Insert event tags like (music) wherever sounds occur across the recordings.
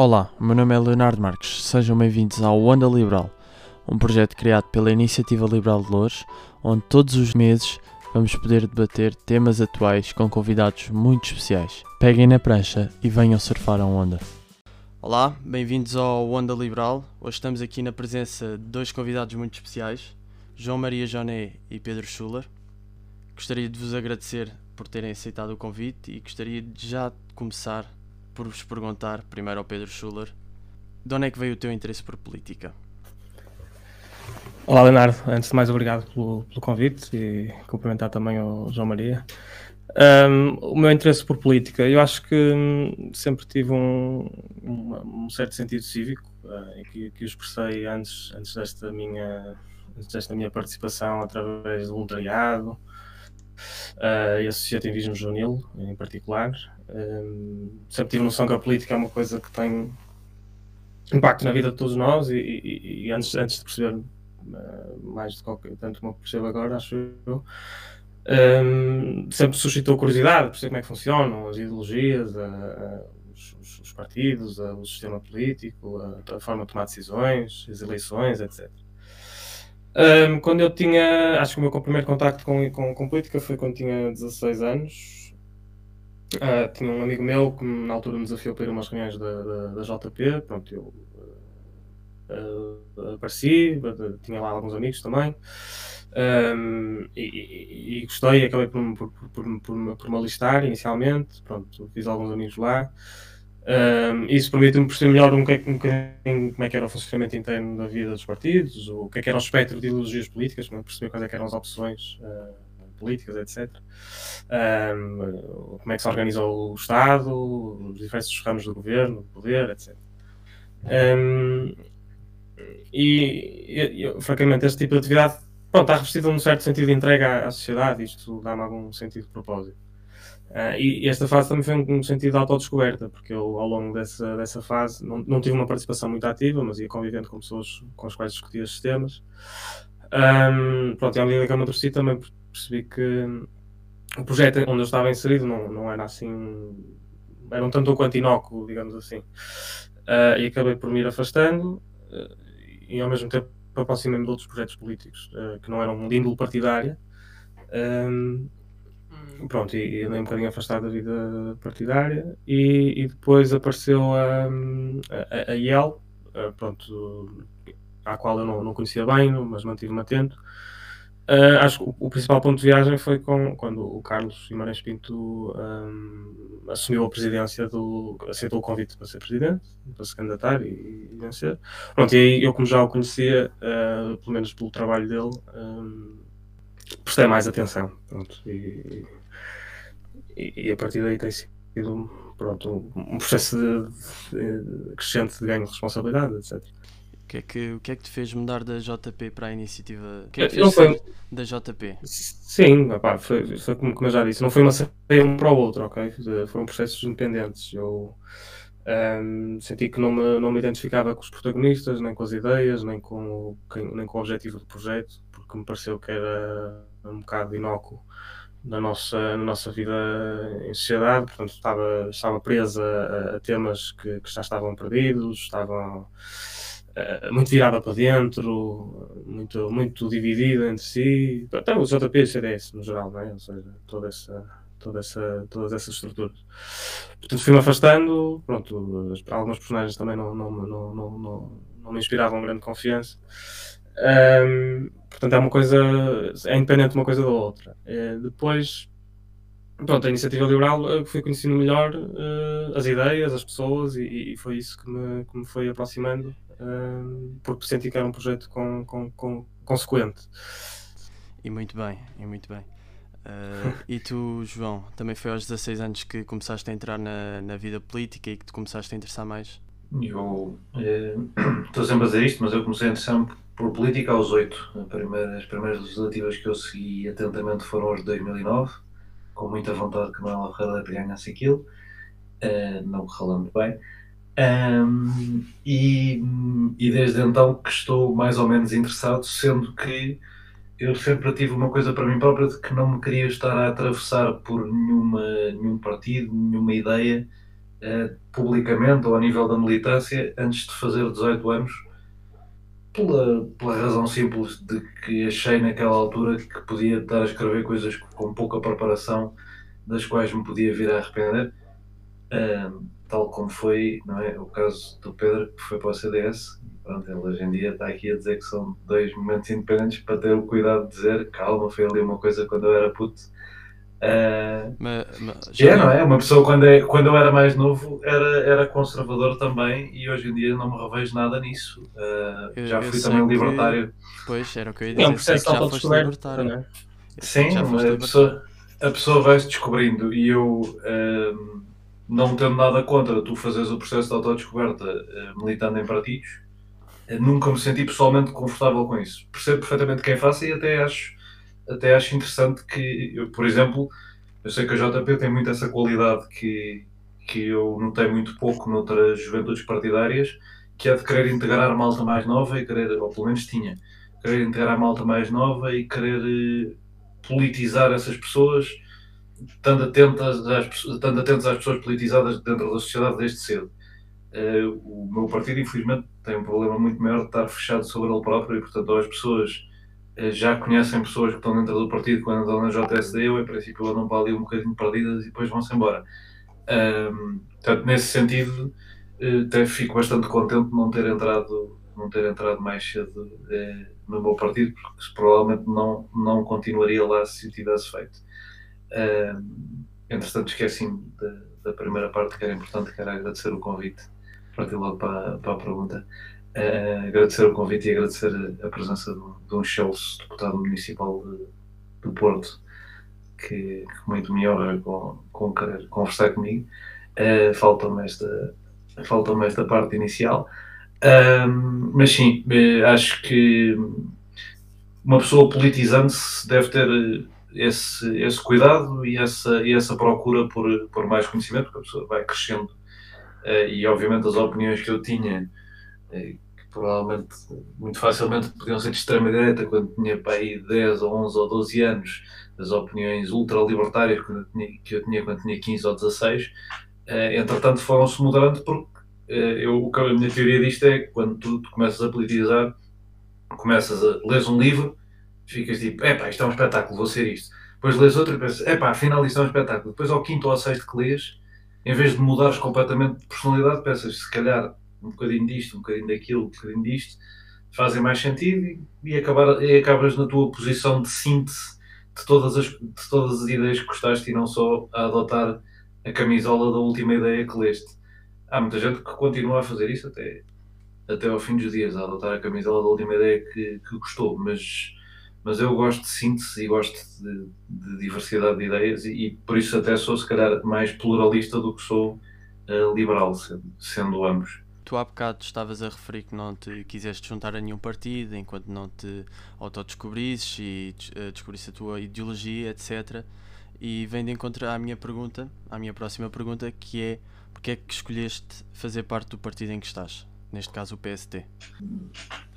Olá, meu nome é Leonardo Marques. Sejam bem-vindos ao Onda Liberal, um projeto criado pela Iniciativa Liberal de Lourdes, onde todos os meses vamos poder debater temas atuais com convidados muito especiais. Peguem na prancha e venham surfar a onda. Olá, bem-vindos ao Onda Liberal. Hoje estamos aqui na presença de dois convidados muito especiais, João Maria Joné e Pedro Schuller. Gostaria de vos agradecer por terem aceitado o convite e gostaria de já começar por vos perguntar, primeiro ao Pedro Schuller, de onde é que veio o teu interesse por política? Olá, Leonardo. Antes de mais, obrigado pelo, pelo convite e cumprimentar também o João Maria. Um, o meu interesse por política, eu acho que hum, sempre tive um, um, certo sentido cívico uh, que, que eu expressei antes, antes, desta minha, antes desta minha participação através do voluntariado uh, e associativismo juvenil em particular. Um, sempre tive noção que a política é uma coisa que tem impacto na vida de todos nós e, e, e antes, antes de perceber uh, mais de qualquer, tanto como percebo agora, acho eu, um, sempre suscitou curiosidade, perceber como é que funcionam as ideologias, os, os, partidos, o sistema político, a, a, forma de tomar decisões, as eleições, etc. Um, quando eu tinha, acho que o meu primeiro contacto com, com, com política foi quando tinha 16 anos, Uh, tinha um amigo meu que na altura me desafiou para ir a umas reuniões da, da, da JP. Pronto, eu uh, apareci, tinha lá alguns amigos também. Um, e, e, e, gostei, acabei por, por, por, por, por me alistar inicialmente. Pronto, fiz alguns amigos lá. Isso permite-me perceber melhor um, um, como é que era o funcionamento interno da vida dos partidos, o que é que era o espectro de ideologias políticas, perceber quais é eram as opções. Uh, políticas, etc. Como é que se organiza o Estado, os diversos ramos do governo, do poder, etc. E, eu, francamente, este tipo de atividade pronto, está revestido num certo sentido de entrega à, à sociedade, isto dá-me algum sentido de propósito. Uh, e, e, esta fase também foi um, um sentido de autodescoberta, porque eu, ao longo dessa, dessa fase, não, não tive uma participação muito ativa, mas ia convivendo com pessoas com as quais discutia estes temas. Um, pronto, e à medida que eu amadureci também percebi que o projeto onde eu estava inserido não, não era assim. era um tanto quanto inócuo, digamos assim. Uh, e acabei por me ir afastando uh, e ao mesmo tempo aproximei-me de outros projetos políticos que não eram de índole partidária. Um, pronto, e, e andei um bocadinho afastado da vida partidária e, e depois apareceu a, a, a IEL, pronto, à qual eu não, não conhecia bem, mas mantive-me atento. Uh, acho que o, o, principal ponto de viagem foi com, quando o Carlos Guimarães Pinto um, assumiu a presidência do. aceitou o convite para ser presidente, para se candidatar e, e vencer. Pronto, e aí eu, como já o conhecia, uh, pelo menos pelo trabalho dele, um, prestei mais atenção. Pronto, e, e, e, a partir daí tem sido pronto, um processo de, de, crescente de ganho de responsabilidade, etc que é que, o que é que te fez mudar da JP para a iniciativa? O que é que fez foi... da JP? Sim, opá, foi, foi como, como, eu já disse, não foi uma saída um para o outro, ok? Foram processos independentes. Eu um, senti que não me, não me identificava com os protagonistas, nem com as ideias, nem com, nem com o objetivo do projeto, porque me pareceu que era um bocado inócuo na nossa, na nossa vida em sociedade, portanto estava, estava presa a, a temas que, que já estavam perdidos, estavam eh, muito virada para dentro, muito, muito dividida entre si. Até o JP e o CDS, no geral, não é? ou seja, toda essa, toda essa, todas essas estruturas. Portanto, fui-me afastando. Pronto, alguns personagens também não, não, não, não, não, não me inspiravam grande confiança. Um, portanto, é uma coisa, é independente uma coisa da outra. É, depois, pronto, a iniciativa liberal fui conhecendo melhor uh, as ideias, as pessoas, e, e, foi isso que me, que me foi aproximando porque senti que era um projeto com, com, com, consequente. E muito bem, e muito bem. Uh, e tu, João, também foi aos 16 anos que começaste a entrar na, na vida política e que te começaste a interessar mais? Eu eh, (coughs) estou sempre a dizer isto, mas eu comecei a interessar-me por política aos 8. Primeira, as primeiras legislativas que eu segui atentamente foram as de 2009, com muita vontade que Manuel Ferreira ganhasse aquilo, uh, não ralando bem. Um, e, e desde então que estou mais ou menos interessado, sendo que eu sempre tive uma coisa para mim própria de que não me queria estar a atravessar por nenhuma, nenhum partido, nenhuma ideia, uh, publicamente ou a nível da militância antes de fazer 18 anos, pela, pela razão simples de que achei naquela altura que podia estar a escrever coisas com pouca preparação, das quais me podia vir a arrepender. Uh, tal como foi não é, o caso do Pedro, que foi para o CDS. Pronto, ele hoje em dia está aqui a dizer que são dois momentos independentes para ter o cuidado de dizer calma, foi ali uma coisa quando eu era puto. Uh, mas, mas, é, não é? Uma pessoa quando, é, quando eu era mais novo era, era conservador também e hoje em dia não me revejo nada nisso. Uh, eu, já fui também libertário. Pois, era o que eu ia dizer. É um processo de autodescoberta, não é? Sim, a pessoa, a pessoa vai-se descobrindo e eu. Uh, não tendo nada contra tu fazeres o processo de autodescoberta uh, militando em partidos, nunca me senti pessoalmente confortável com isso. Percebo perfeitamente quem faça e até acho, até acho interessante que, eu, por exemplo, eu sei que a JP tem muito essa qualidade que, que eu notei muito pouco noutras juventudes partidárias, que é de querer integrar malta mais nova e querer, ou pelo menos tinha, querer integrar malta mais nova e querer uh, politizar essas pessoas estando atentas às, estando atentos às pessoas politizadas dentro da sociedade desde cedo. Uh, o meu partido, infelizmente, tem um problema muito maior de estar fechado sobre ele próprio e, portanto, as pessoas já conhecem pessoas que estão dentro do partido quando andam na JSD ou, em princípio, andam para ali um bocadinho perdidas e depois vão-se embora. Uh, portanto, nesse sentido, uh, até fico bastante contente de não ter entrado, não ter entrado mais cedo no meu partido, porque provavelmente não, não continuaria lá se o tivesse feito. Uh, entretanto, esqueci-me da, da, primeira parte que era importante, que era agradecer o convite. Partir logo para, para a pergunta. Uh, agradecer o convite e agradecer a, presença de, de um Chelsea, deputado municipal de, do Porto, que, que, muito me honra com, com querer conversar comigo. Uh, Falta-me esta, falta esta parte inicial. Mas sim, eh, acho que uma pessoa politizando-se deve ter esse, esse cuidado e essa, e essa procura por, por mais conhecimento, porque a pessoa vai crescendo. E obviamente as opiniões que eu tinha, que provavelmente muito facilmente podiam ser de extrema-direita quando tinha para aí 10 ou 11 ou 12 anos, as opiniões ultralibertárias que eu tinha quando tinha 15 ou 16, uh, eh, entretanto foram-se mudando porque eu, a minha teoria disto é que quando tu começas a politizar, começas a ler um livro ficas tipo, epá, isto é um espetáculo, vou ser isto. Depois lês outro e pensas, epá, afinal isto é um espetáculo. Depois ao quinto ou ao sexto que lês, em vez de mudares completamente de personalidade, pensas, se calhar um bocadinho disto, um bocadinho daquilo, um bocadinho disto, fazem mais sentido e, e, acabar, e acabas na tua posição de síntese de todas, as, de todas as ideias que gostaste e não só a adotar a camisola da última ideia que leste. Há muita gente que continua a fazer isso até, até ao fim dos dias, a adotar a camisola da última ideia que, que gostou, mas mas eu gosto de síntese e gosto de, de diversidade de ideias e, e, por isso até sou se calhar mais pluralista do que sou uh, liberal, sendo, sendo, ambos. Tu há bocado estavas a referir que não te quiseste juntar a nenhum partido enquanto não te autodescobrisses e uh, descobrisse a tua ideologia, etc. E vem de encontro à minha pergunta, à minha próxima pergunta, que é porque é que escolheste fazer parte do partido em que estás? neste caso o PST?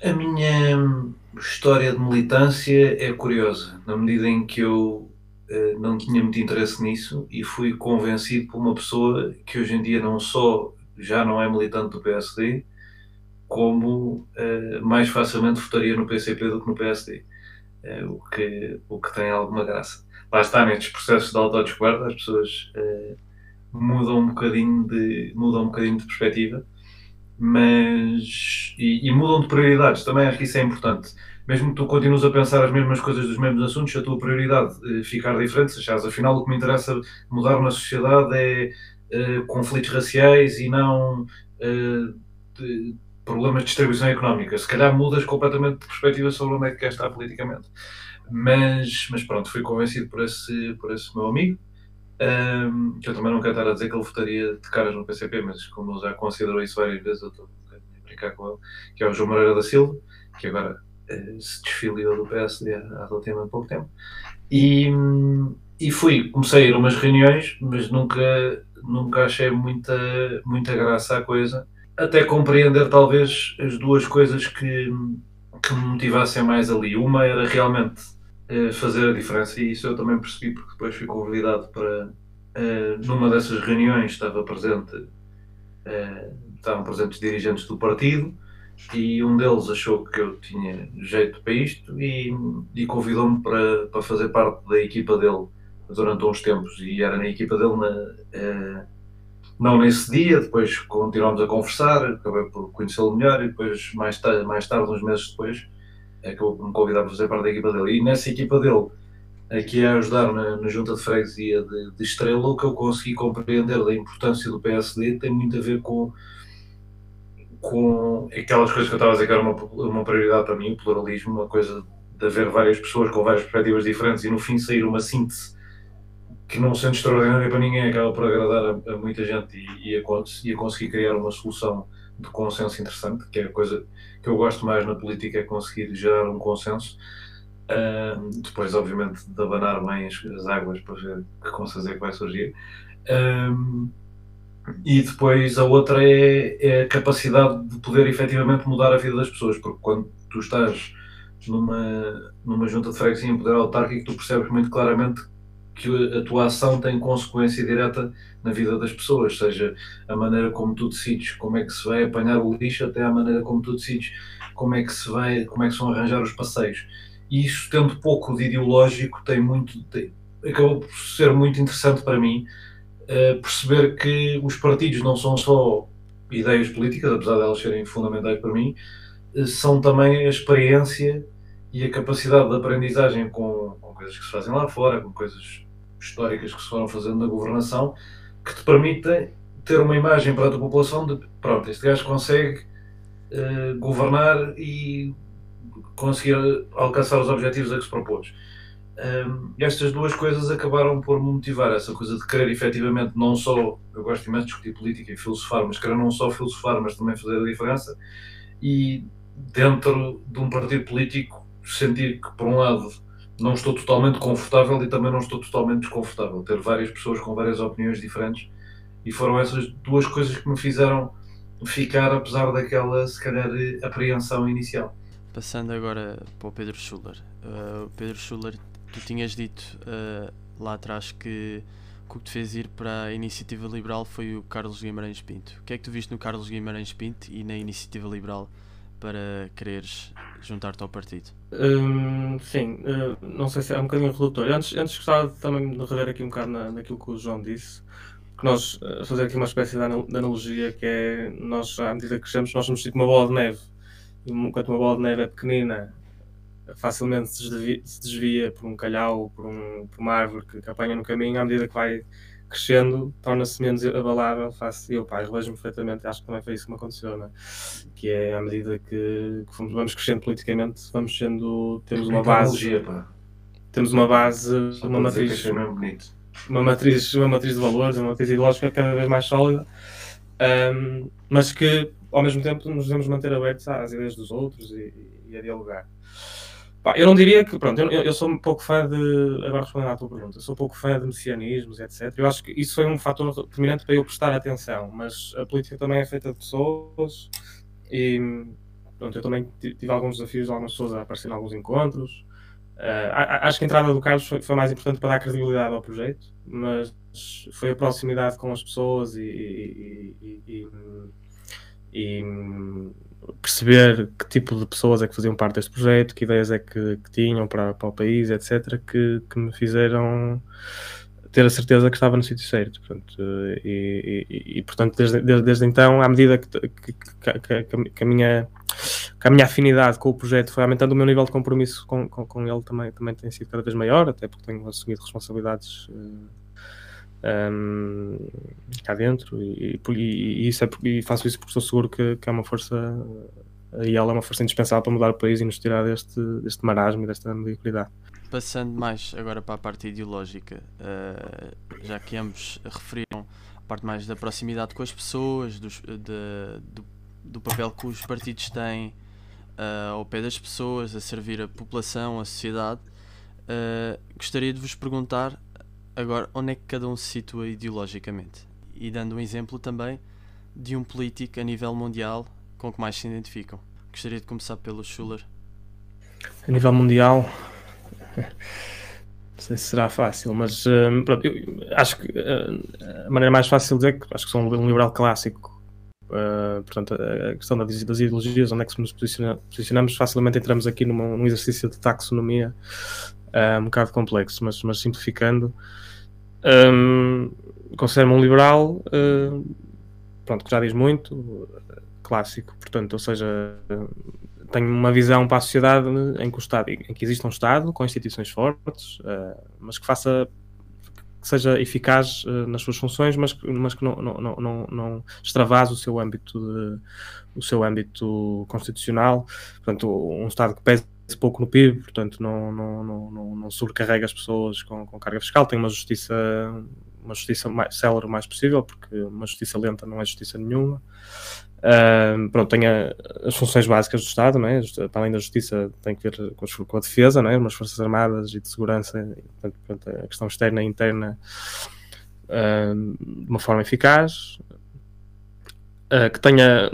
A minha história de militância é curiosa, na medida em que eu uh, não tinha muito interesse nisso e fui convencido por uma pessoa que hoje em dia não só já não é militante do PSD, como uh, mais facilmente votaria no PCP do que no PSD, uh, eh, o, que, o que tem alguma graça. Lá está, nestes processos de autodescoberta, as pessoas mudam um bocadinho de, mudam um bocadinho de perspectiva mas e, e, mudam de prioridades, também acho que isso é importante. Mesmo que tu continues a pensar as mesmas coisas dos mesmos assuntos, a tua prioridade ficar diferente, se achares, afinal o que me interessa mudar na sociedade é eh, conflitos raciais e não eh, de, problemas de distribuição económica. Se calhar mudas completamente de perspectiva sobre onde é que quer estar politicamente. Mas, mas pronto, fui convencido por esse, por esse meu amigo um, que eu também não quero estar a dizer que ele votaria de caras no PCP, mas como ele já considerou isso várias vezes, eu estou a brincar com ele, que é o João Moreira da Silva, que agora uh, se desfiliou do PSD há relativamente pouco tempo. E, e fui, comecei a ir a umas reuniões, mas nunca, nunca achei muita, muita graça à coisa, até compreender talvez as duas coisas que, que me motivassem mais ali. Uma era realmente fazer a diferença e isso eu também percebi porque depois fui convidado para, uh, numa dessas reuniões estava presente, uh, estavam presentes dirigentes do partido e um deles achou que eu tinha jeito para isto e, e convidou-me para, para fazer parte da equipa dele durante uns tempos e era na equipa dele na, uh, não nesse dia, depois continuámos a conversar, acabei por conhecê-lo melhor e depois mais tarde, mais tarde, uns meses depois, acabou por me convidar para fazer parte da equipa dele. E nessa equipa dele, aqui a ajudar na, na junta de freguesia de, de Estrela, o que eu consegui compreender da importância do PSD tem muito a ver com com aquelas coisas que eu estava a dizer que era uma, uma prioridade para mim, o pluralismo, uma coisa de haver várias pessoas com várias perspectivas diferentes e no fim sair uma síntese que não sendo extraordinária para ninguém acaba por agradar a, a muita gente e, e, a, e, a, conseguir criar uma solução de consenso interessante, que é a coisa que eu gosto mais na política, é conseguir gerar um consenso. Uh, depois, obviamente, de abanar bem as, as, águas para ver que consenso é que vai surgir. Uh, e depois a outra é, é, a capacidade de poder efetivamente mudar a vida das pessoas, porque quando tu estás numa, numa junta de freguesia em poder autárquico, tu percebes muito claramente que a tua ação tem consequência direta na vida das pessoas, seja a maneira como tu decides como é que se vai apanhar o lixo, até a maneira como tu decides como é que se vai, como é que se vão arranjar os passeios. E isso, tendo pouco de ideológico, tem muito, tem, acabou por ser muito interessante para mim uh, perceber que os partidos não são só ideias políticas, apesar de elas serem fundamentais para mim, uh, são também a experiência e a capacidade de aprendizagem com, com coisas que se fazem lá fora, com coisas históricas que se foram fazendo na governação, que te permitem ter uma imagem para a tua população de pronto, este gajo consegue uh, governar e conseguir alcançar os objetivos a que se propôs. Um, estas duas coisas acabaram por me motivar, essa coisa de querer efetivamente não só, eu gosto imenso de discutir política e filosofar, mas querer não só filosofar, mas também fazer a diferença e dentro de um partido político sentir que por um lado não estou totalmente confortável e também não estou totalmente desconfortável, ter várias pessoas com várias opiniões diferentes e foram essas duas coisas que me fizeram ficar apesar daquela se calhar apreensão inicial. Passando agora para o Pedro Schuller. Uh, Pedro Schuller tu tinhas dito uh, lá atrás que, que o que te fez ir para a Iniciativa Liberal foi o Carlos Guimarães Pinto. O que é que tu viste no Carlos Guimarães Pinto e na Iniciativa Liberal para quereres juntar-te ao partido? Hum, sim, uh, não sei se é um bocadinho redutor. Antes, antes gostava também de rever aqui um bocado na, naquilo que o João disse, que nós, uh, fazer aqui uma espécie de, de, analogia, que é, nós, à medida que crescemos, nós somos tipo uma bola de neve. E enquanto uma bola de neve é pequenina facilmente se desvia, se desvia, por um calhau, por, um, por uma árvore que, que, apanha no caminho, à medida que vai crescendo, torna-se menos abalável. Faço, eu, pá, revejo-me perfeitamente, acho que também foi isso que me aconteceu, né? que é à medida que, que fomos, vamos crescendo politicamente, vamos sendo, temos uma base. Temos uma base, uma matriz, uma matriz, uma matriz de valores, uma matriz ideológica cada vez mais sólida, um, mas que ao mesmo tempo nos devemos manter abertos às ideias dos outros e, e a dialogar. Eu não diria que, pronto, eu, eu, sou um pouco fã de, agora respondendo à tua pergunta, sou um pouco fã de messianismos, etc. Eu acho que isso foi um fator determinante para eu prestar atenção, mas a política também é feita de pessoas e, pronto, eu também tive alguns desafios de algumas pessoas a aparecer em alguns encontros. Uh, acho que a entrada do Carlos foi, foi, mais importante para dar credibilidade ao projeto, mas foi a proximidade com as pessoas e, e, e, e perceber que tipo de pessoas é que faziam parte deste projeto, que ideias é que, que tinham para, para o país, etc., que, que me fizeram ter a certeza que estava no sítio certo. Portanto, e, e, e, portanto, desde, desde, desde, então, à medida que, que, a minha, que a minha afinidade com o projeto foi aumentando, o meu nível de compromisso com, com, com ele também, também tem sido cada vez maior, até porque tenho assumido responsabilidades. Um, cá dentro e, e, e, isso é, e faço isso porque estou seguro que, que é uma força e ela é uma força indispensável para mudar o país e nos tirar deste, deste marasmo e desta mediocridade. Passando mais agora para a parte ideológica, uh, já que ambos referiram a parte mais da proximidade com as pessoas, dos, de, do, do, papel que os partidos têm uh, ao pé das pessoas, a servir a população, a sociedade, uh, gostaria de vos perguntar Agora, onde é que cada um se situa ideologicamente? E dando um exemplo também de um político a nível mundial com que mais se identificam. Gostaria de começar pelo Schuller. A nível mundial, (laughs) sei se será fácil, mas uh, pronto, acho que uh, a maneira mais fácil de dizer que acho que sou um liberal clássico. Uh, portanto, a questão das, ideologias, onde é que nos posiciona, posicionamos, facilmente entramos aqui numa, num exercício de taxonomia um bocado complexo, mas, mas simplificando, um, considero-me um liberal, pronto, que já diz muito, clássico, portanto, ou seja, tenho uma visão para a sociedade em que, o Estado, em que existe um Estado com instituições fortes, uh, mas que faça que seja eficaz uh, nas suas funções, mas, mas que não, não, não, não extravase o seu âmbito de, o seu âmbito constitucional, portanto um Estado que pese pouco no PIB, portanto não, não, não, não, sobrecarrega as pessoas com, com carga fiscal, tem uma justiça uma justiça mais célere o mais possível, porque uma justiça lenta não é justiça nenhuma. Uh, pronto, tem a, as funções básicas do Estado, não é? para além da justiça, tem que ver com, as, com a defesa, não é? umas forças armadas e de segurança, e, portanto, a questão externa e interna uh, de uma forma eficaz, uh, que tenha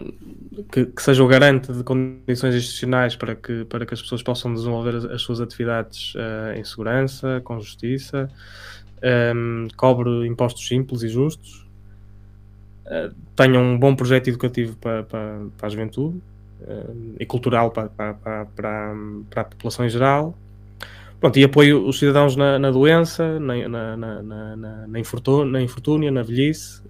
que, que, seja o garante de condições institucionais para que, para que as pessoas possam desenvolver as, as suas atividades em segurança, com justiça, um, cobre impostos simples e justos uh, tenha um bom projeto educativo para, para, para a juventude uh, e cultural para, para, para, para, a população em geral. Pronto, e apoio os cidadãos na, na doença, na, na, na, na infortúnia, na velhice,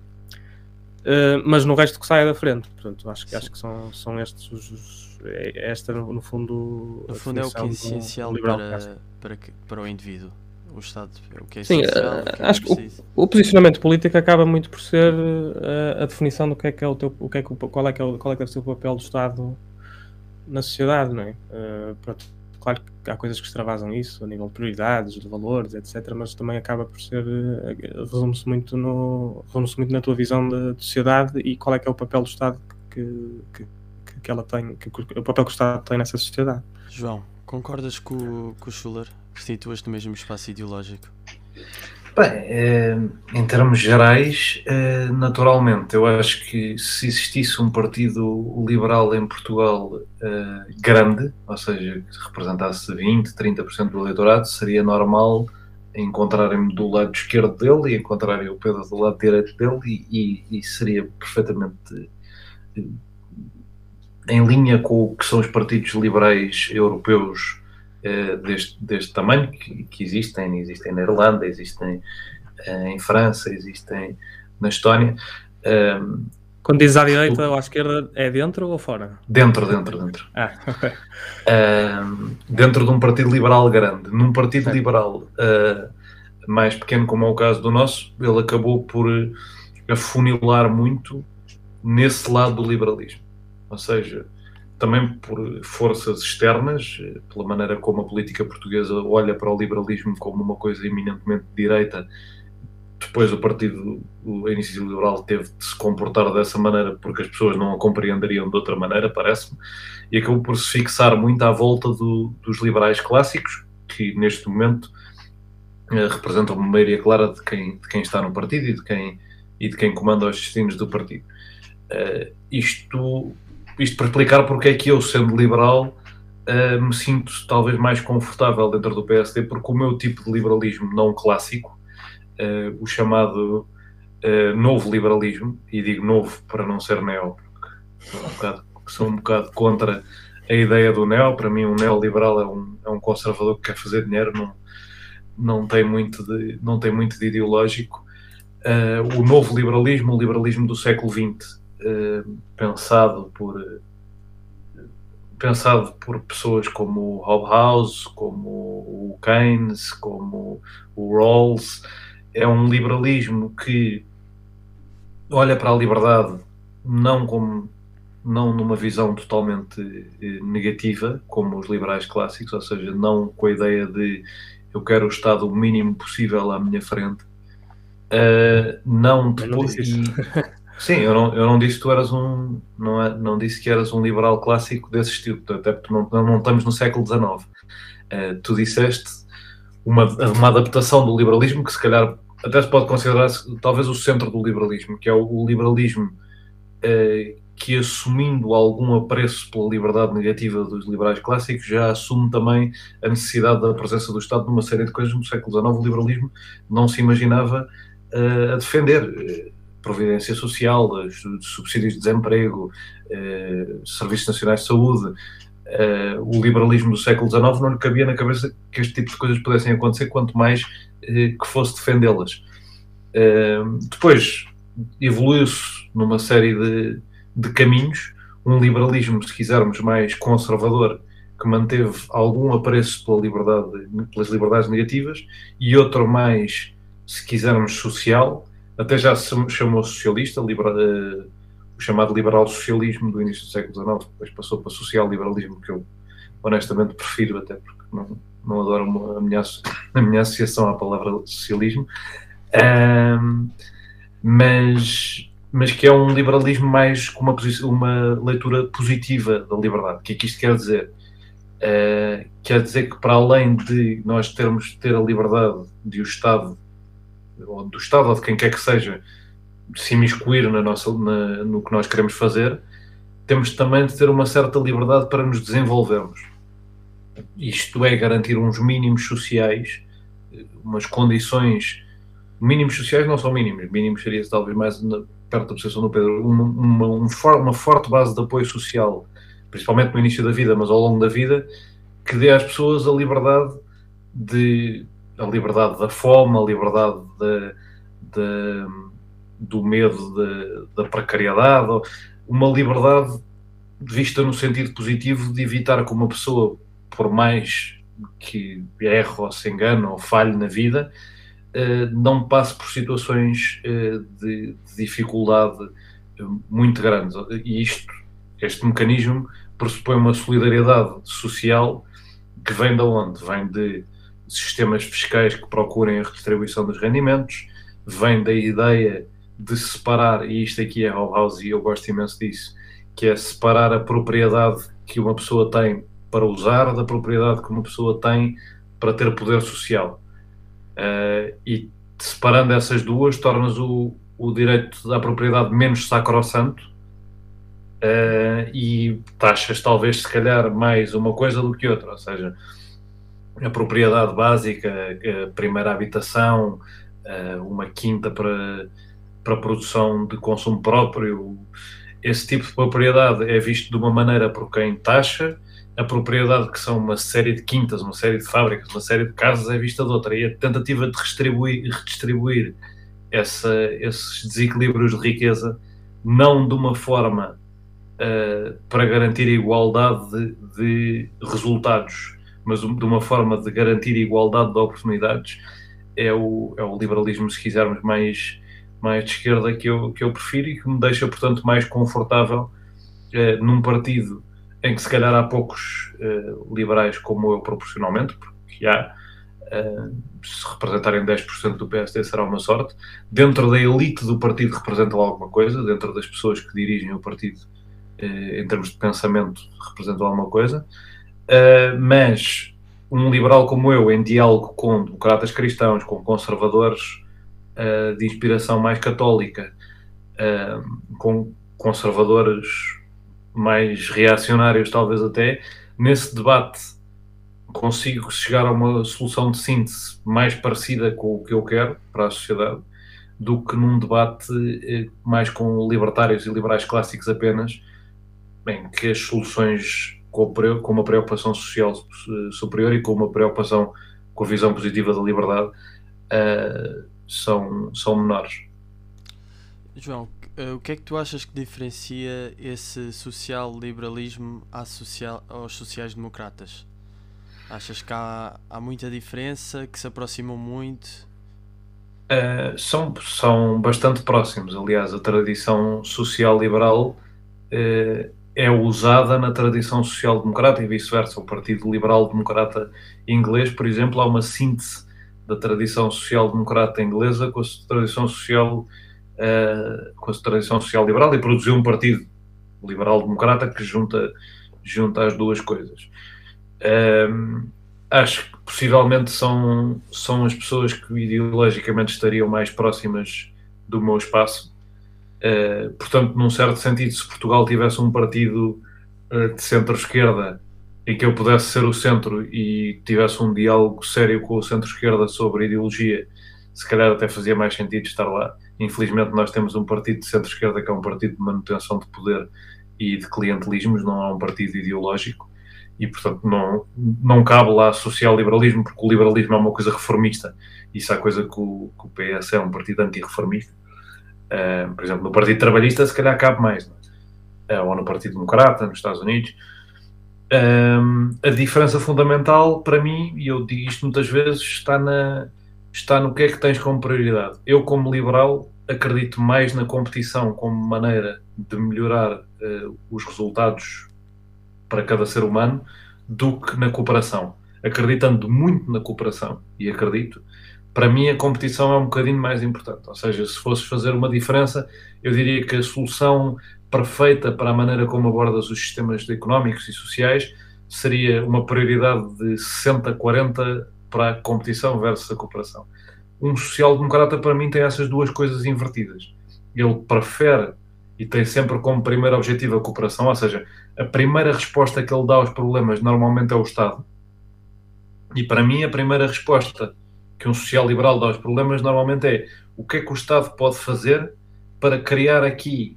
uh, mas no resto que saia da frente. Portanto, acho, acho que são, são estes os, os é esta, no fundo, no fundo é o que é essencial para, para, para o indivíduo o Estado, o que é Sim, essencial, que é acho que o, o, posicionamento político acaba muito por ser uh, a definição do que é que é o teu, o que é que, qual é que é o, qual é que deve ser o papel do Estado na sociedade, não é? Pronto, claro que há coisas que extravasam isso, a nível de prioridades, de valores, etc., mas também acaba por ser, uh, resume-se muito, no, resume muito na tua visão de, de, sociedade e qual é que é o papel do Estado que, que, que, que ela tem, que, o papel que o Estado tem nessa sociedade. João, concordas com, com o Schuller? Situas no mesmo espaço ideológico? Bem, eh, em termos gerais, eh, naturalmente, eu acho que se existisse um partido liberal em Portugal eh, grande, ou seja, que representasse 20, 30% do eleitorado, seria normal encontrarem-me do lado esquerdo dele e encontrarem o Pedro do lado direito dele e, e, e seria perfeitamente em linha com o que são os partidos liberais europeus eh, deste, deste tamanho que, que, existem, existem na Irlanda, existem uh, em França, existem na Estónia. Um, ehm, Quando dizes à direita ou à esquerda, é dentro ou fora? Dentro, dentro, dentro. Ah, ok. Um, ehm, dentro de um partido liberal grande. Num partido liberal uh, mais pequeno, como é o caso do nosso, ele acabou por afunilar muito nesse lado do liberalismo. Ou seja, também por forças externas, pela maneira como a política portuguesa olha para o liberalismo como uma coisa eminentemente direita. Depois o partido, a Iniciativa Liberal, teve de se comportar dessa maneira porque as pessoas não a compreenderiam de outra maneira, parece-me, e acabou por se fixar muito à volta do, dos liberais clássicos, que neste momento eh, representam uma maioria clara de quem, de quem está no partido e de quem, e de quem comanda os destinos do partido. Uh, isto isto para explicar porque é que eu, sendo liberal, uh, me sinto talvez mais confortável dentro do PSD, porque o meu tipo de liberalismo não clássico, uh, o chamado uh, novo liberalismo, e digo novo para não ser neo, porque um bocado, sou um bocado contra a ideia do neo. Para mim, um neoliberal é um, é um conservador que quer fazer dinheiro, não, não, tem, muito de, não tem muito de ideológico. o novo liberalismo, o liberalismo do século XX, pensado por pensado por pessoas como o Hobhouse, como o Keynes, como o Rawls. É um liberalismo que olha para a liberdade não como não numa visão totalmente eh, negativa, como os liberais clássicos, ou seja, não com a ideia de eu quero o Estado o mínimo possível à minha frente. Uh, não depois. (laughs) Sim, eu não, eu não disse que tu eras um. Não, é, não disse que eras um liberal clássico desse estilo, até porque não, não estamos no século XIX. Uh, eh, tu disseste uma, uma adaptação do liberalismo que, se calhar, até se pode considerar talvez o centro do liberalismo, que é o, o liberalismo uh, que assumindo algum apreço pela liberdade negativa dos liberais clássicos, já assume também a necessidade da presença do Estado numa série de coisas no século XIX. O liberalismo não se imaginava uh, a defender providência social, subsídios de desemprego, serviços nacionais de saúde, Uh, o liberalismo do século XIX não lhe cabia na cabeça que este tipo de coisas pudessem acontecer, quanto mais uh, que fosse defendê-las. Depois evoluiu-se numa série de, de, caminhos, um liberalismo, se quisermos, mais conservador, que manteve algum apreço pela liberdade, pelas liberdades negativas, e outro mais, se quisermos, social, até já se chamou socialista, libera, o chamado liberal-socialismo do início do século XIX, depois passou para social-liberalismo, que eu honestamente prefiro, até porque não, não adoro uma, a, minha, (laughs) a minha associação à palavra socialismo, um, mas, mas que é um liberalismo mais com uma, uma leitura positiva da liberdade. O que é que isto quer dizer? Uh, quer dizer que para além de nós termos ter a liberdade de o Estado, ou do Estado ou de quem quer que seja, se imiscuir na nossa, na, no que nós queremos fazer, temos também de ter uma certa liberdade para nos desenvolvermos. Isto é garantir uns mínimos sociais, umas condições. Mínimos sociais não são mínimos, mínimos seria talvez mais na, perto da posição do Pedro, uma, uma, uma forte base de apoio social, principalmente no início da vida, mas ao longo da vida, que dê às pessoas a liberdade de a liberdade da fome, a liberdade de, de do medo da precariedade, uma liberdade vista no sentido positivo de evitar que uma pessoa, por mais que erre ou se engane ou falhe na vida, eh, não passe por situações eh, de, dificuldade eh, muito grandes. E isto, este mecanismo, pressupõe uma solidariedade social que vem de onde? Vem de sistemas fiscais que procurem a redistribuição dos rendimentos, vem da ideia de separar, e isto aqui é House e eu gosto imenso disso, que é separar a propriedade que uma pessoa tem para usar da propriedade que uma pessoa tem para ter poder social. Uh, e separando essas duas, tornas o, o direito à propriedade menos sacrossanto. Uh, e taxas talvez se calhar mais uma coisa do que outra, ou seja, a propriedade básica, a primeira habitação, uma quinta para para produção de consumo próprio. Esse tipo de propriedade é visto de uma maneira por quem taxa, a propriedade que são uma série de quintas, uma série de fábricas, uma série de casas é vista de outra. E a tentativa de redistribuir, redistribuir essa, esses desequilíbrios de riqueza, não de uma forma uh, para garantir igualdade de, de, resultados, mas de uma forma de garantir igualdade de oportunidades, é o, é o liberalismo, se quisermos, mais mais de esquerda que eu, que eu prefiro e que me deixa, portanto, mais confortável eh, num partido em que se calhar há poucos eh, liberais como eu proporcionalmente, porque há, eh, se representarem 10% do PSD será uma sorte, dentro da elite do partido representam alguma coisa, dentro das pessoas que dirigem o partido em termos de pensamento representam alguma coisa, mas um liberal como eu, em diálogo com democratas cristãos, com conservadores uh, de inspiração mais católica, uh, com conservadores mais reacionários, talvez até, nesse debate consigo chegar a uma solução de síntese mais parecida com o que eu quero para a sociedade do que num debate mais com libertários e liberais clássicos apenas, em que as soluções com uma preocupação social superior e com uma preocupação com a visão positiva da liberdade uh, são, são menores. João, eh, o que é que tu achas que diferencia esse social-liberalismo social, aos sociais-democratas? Achas que há, há muita diferença, que se aproximam muito? Uh, são, são bastante próximos. Aliás, a tradição social-liberal uh, é usada na tradição social-democrata e vice-versa. O Partido Liberal-Democrata inglês, por exemplo, há uma síntese da tradição social-democrata inglesa com a tradição social uh, com a tradição social liberal e produziu um partido liberal-democrata que junta, junta as duas coisas. Uh, acho que possivelmente são, são as pessoas que ideologicamente estariam mais próximas do meu espaço. Uh, portanto, num certo sentido, se Portugal tivesse um partido uh, de centro-esquerda em que eu pudesse ser o centro e tivesse um diálogo sério com o centro-esquerda sobre ideologia, se calhar até fazia mais sentido estar lá. Infelizmente, nós temos um partido de centro-esquerda que é um partido de manutenção de poder e de clientelismos, não é um partido ideológico e, portanto, não, não cabe lá social-liberalismo, porque o liberalismo é uma coisa reformista. Isso é coisa que o, que o PS é um partido anti-reformista. Uh, por exemplo, no Partido Trabalhista, se calhar cabe mais, é? ou no Partido Democrata, nos Estados Unidos. Um, a diferença fundamental para mim, e eu digo isto muitas vezes, está, na, está no que é que tens como prioridade. Eu, como liberal, acredito mais na competição como maneira de melhorar uh, os resultados para cada ser humano do que na cooperação. Acreditando muito na cooperação, e acredito, para mim a competição é um bocadinho mais importante. Ou seja, se fosses fazer uma diferença, eu diria que a solução perfeita para a maneira como abordas os sistemas económicos e sociais seria uma prioridade de 60-40 para a competição versus a cooperação. Um social-democrata, para mim, tem essas duas coisas invertidas. Ele prefere e tem sempre como primeiro objetivo a cooperação, ou seja, a primeira resposta que ele dá aos problemas normalmente é o Estado. E para mim, a primeira resposta que um social-liberal dá aos problemas normalmente é o que é que o Estado pode fazer para criar aqui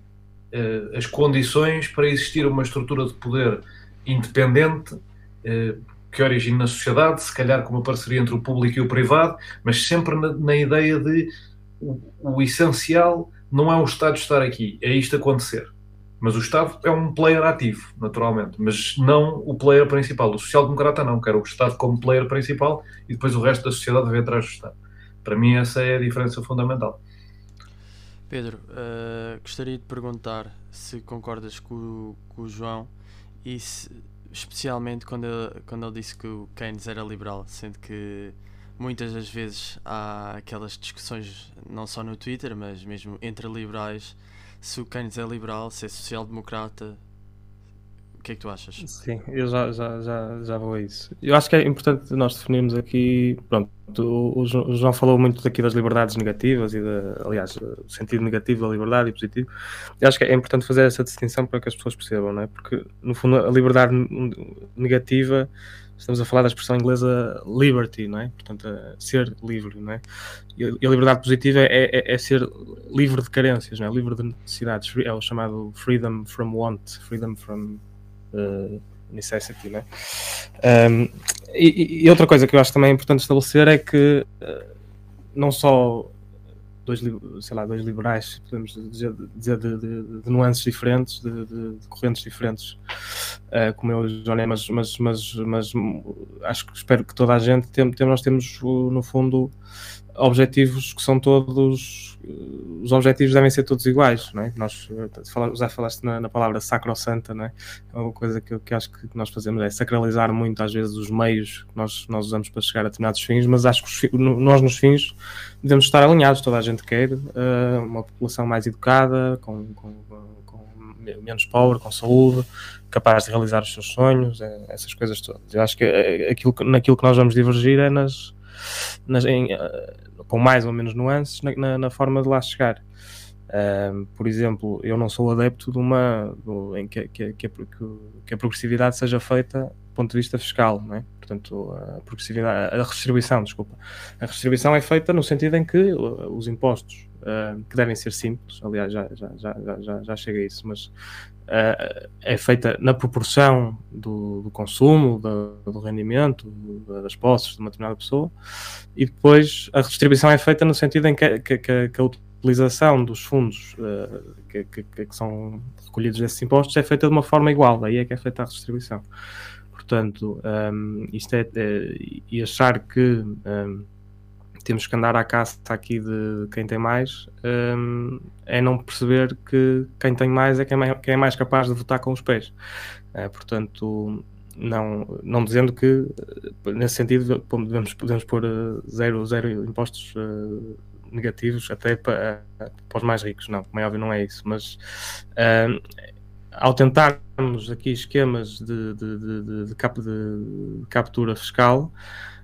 uh, as condições para existir uma estrutura de poder independente uh, que origine na sociedade, se calhar com uma parceria entre o público e o privado, mas sempre na, na ideia de o, o, essencial não é o Estado estar aqui, é isto acontecer. Mas o Estado é um player ativo, naturalmente, mas não o player principal. O social-democrata não, quer o Estado como player principal e depois o resto da sociedade vem atrás do Estado. Para mim, essa é a diferença fundamental. Pedro, uh, gostaria de perguntar se concordas com, com o João e se, especialmente quando ele, quando ele disse que o Keynes era liberal, sendo que muitas das vezes há aquelas discussões, não só no Twitter, mas mesmo entre liberais, se o Keynes é liberal, se é social-democrata, o que é que tu achas? Sim, eu já, já, já, já vou a isso. Eu acho que é importante nós definirmos aqui, pronto, o, o João falou muito daqui das liberdades negativas e, aliás, o sentido negativo da liberdade e positivo. Eu acho que é importante fazer essa distinção para que as pessoas percebam, não é? Porque, no fundo, a liberdade negativa, estamos a falar da expressão inglesa liberty, não é? Portanto, ser livre, não é? E a liberdade positiva é, é, é, ser livre de carências, não é? Livre de necessidades. É o chamado freedom from want, freedom from uh, necessity, né? Um, e, e, outra coisa que eu acho também importante estabelecer é que uh, não só dois, sei lá, dois liberais, podemos dizer, dizer de, de, de, nuances diferentes, de, de correntes diferentes, uh, como eu e Johnny, mas, mas, mas, mas acho que espero que toda a gente tem, tem, nós temos no fundo objetivos que são todos os objetivos devem ser todos iguais, não é? Nós já falaste na, na palavra sacrossanta, não é? é uma coisa que, que acho que nós fazemos é sacralizar muito às vezes os meios que nós, nós usamos para chegar a determinados fins, mas acho que os, nós nos fins devemos estar alinhados, toda a gente quer uh, uma população mais educada, com, com, com, menos pobre, com saúde, capaz de realizar os seus sonhos, essas coisas todas. Eu acho que aquilo, naquilo que nós vamos divergir é nas nas, em, uh, com mais ou menos nuances na, na, na forma de lá chegar. Por exemplo, eu não sou adepto de uma do, em que, que, que, que, a progressividade seja feita do ponto de vista fiscal, não é? Portanto, a progressividade, a redistribuição, desculpa. A redistribuição é feita no sentido em que os impostos, uh, que devem ser simples, aliás, já, já, já, já, já chega a isso, mas uh, é feita na proporção do, do consumo, do, do rendimento, das posses de uma determinada pessoa, e depois a redistribuição é feita no sentido em que, que, que, que a utilização dos fundos uh, que, que, são recolhidos desses impostos é feita de uma forma igual, aí é que é feita a redistribuição. Portanto, um, isto é, é, e achar que um, temos que andar à caça aqui de quem tem mais, um, é não perceber que quem tem mais é quem, é quem é mais capaz de votar com os pés. Uh, portanto, não, não dizendo que, nesse sentido, podemos, podemos pôr uh, zero, zero impostos uh, negativos até para, para os mais ricos. Não, como é óbvio, não é isso. Mas ao tentarmos aqui esquemas de, de, de, de, de captura fiscal,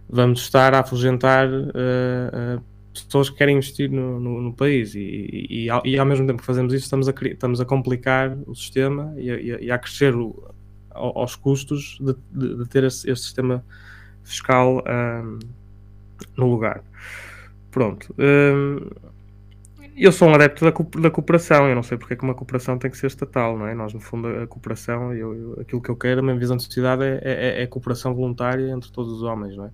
vamos estar a afugentar uh, uh, pessoas que querem investir no, no, no país e, e, e, ao, e, ao, mesmo tempo que fazemos isso estamos a, estamos a complicar o sistema e a, e a crescer o, aos custos de, de, de ter este, este, sistema fiscal um, no lugar. Pronto. Um, eu sou um adepto da, da cooperação, eu não sei porque é que uma cooperação tem que ser estatal, não é? Nós, no fundo, a cooperação, eu, eu, aquilo que eu quero, a minha visão de sociedade é, é, é cooperação voluntária entre todos os homens, não é?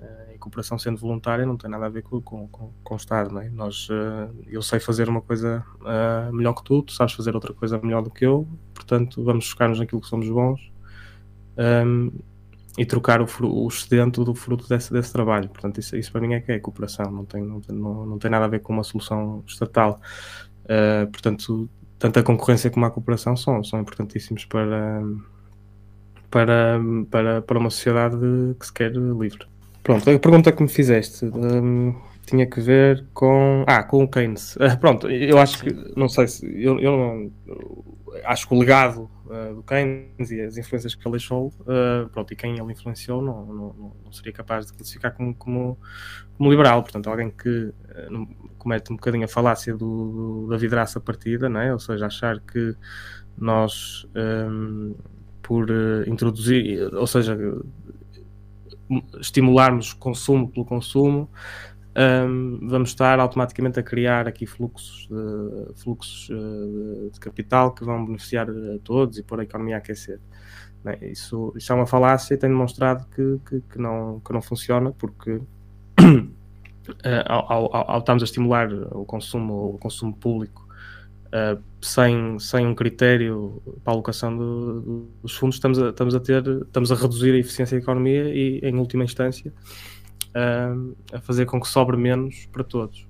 Eh, e cooperação sendo voluntária não tem nada a ver com, com, com, com o Estado, não é? Nós, uh, eu sei fazer uma coisa uh, melhor que tu, tu sabes fazer outra coisa melhor do que eu, portanto, vamos focar-nos naquilo que somos bons um, e trocar o, o excedente do fruto desse, desse trabalho. Portanto, isso, isso para mim é que é cooperação, não tem, não, não, não tem nada a ver com uma solução estatal. Uh, portanto, tanto a concorrência como a cooperação são, são importantíssimos para, para, para, para uma sociedade que se quer livre. Pronto, a pergunta que me fizeste um, tinha que ver com. Ah, com o Keynes. Uh, (laughs) pronto, eu acho que. Não sei se. Eu, eu não. Acho que o legado uh, do Keynes e as influências que ele deixou, uh, pronto, e quem ele influenciou, não, não, não seria capaz de classificar como, como, como liberal. Portanto, alguém que comete um bocadinho a falácia do, do, da vidraça partida, não é? ou seja, achar que nós, um, por introduzir, ou seja, estimularmos consumo pelo consumo, um, vamos estar automaticamente a criar aqui fluxos, de, fluxos uh, de capital que vão beneficiar a todos e pôr a economia a aquecer. É? Isso, isso é uma falácia e tem demonstrado que, que, que, não, que não funciona porque (clears throat) uh, ao, ao, ao, estarmos a estimular o consumo, o consumo público uh, sem, sem um critério para a alocação do, dos fundos, estamos a, estamos a ter, estamos a reduzir a eficiência da economia e, em última instância, uh, a fazer com que sobre menos para todos.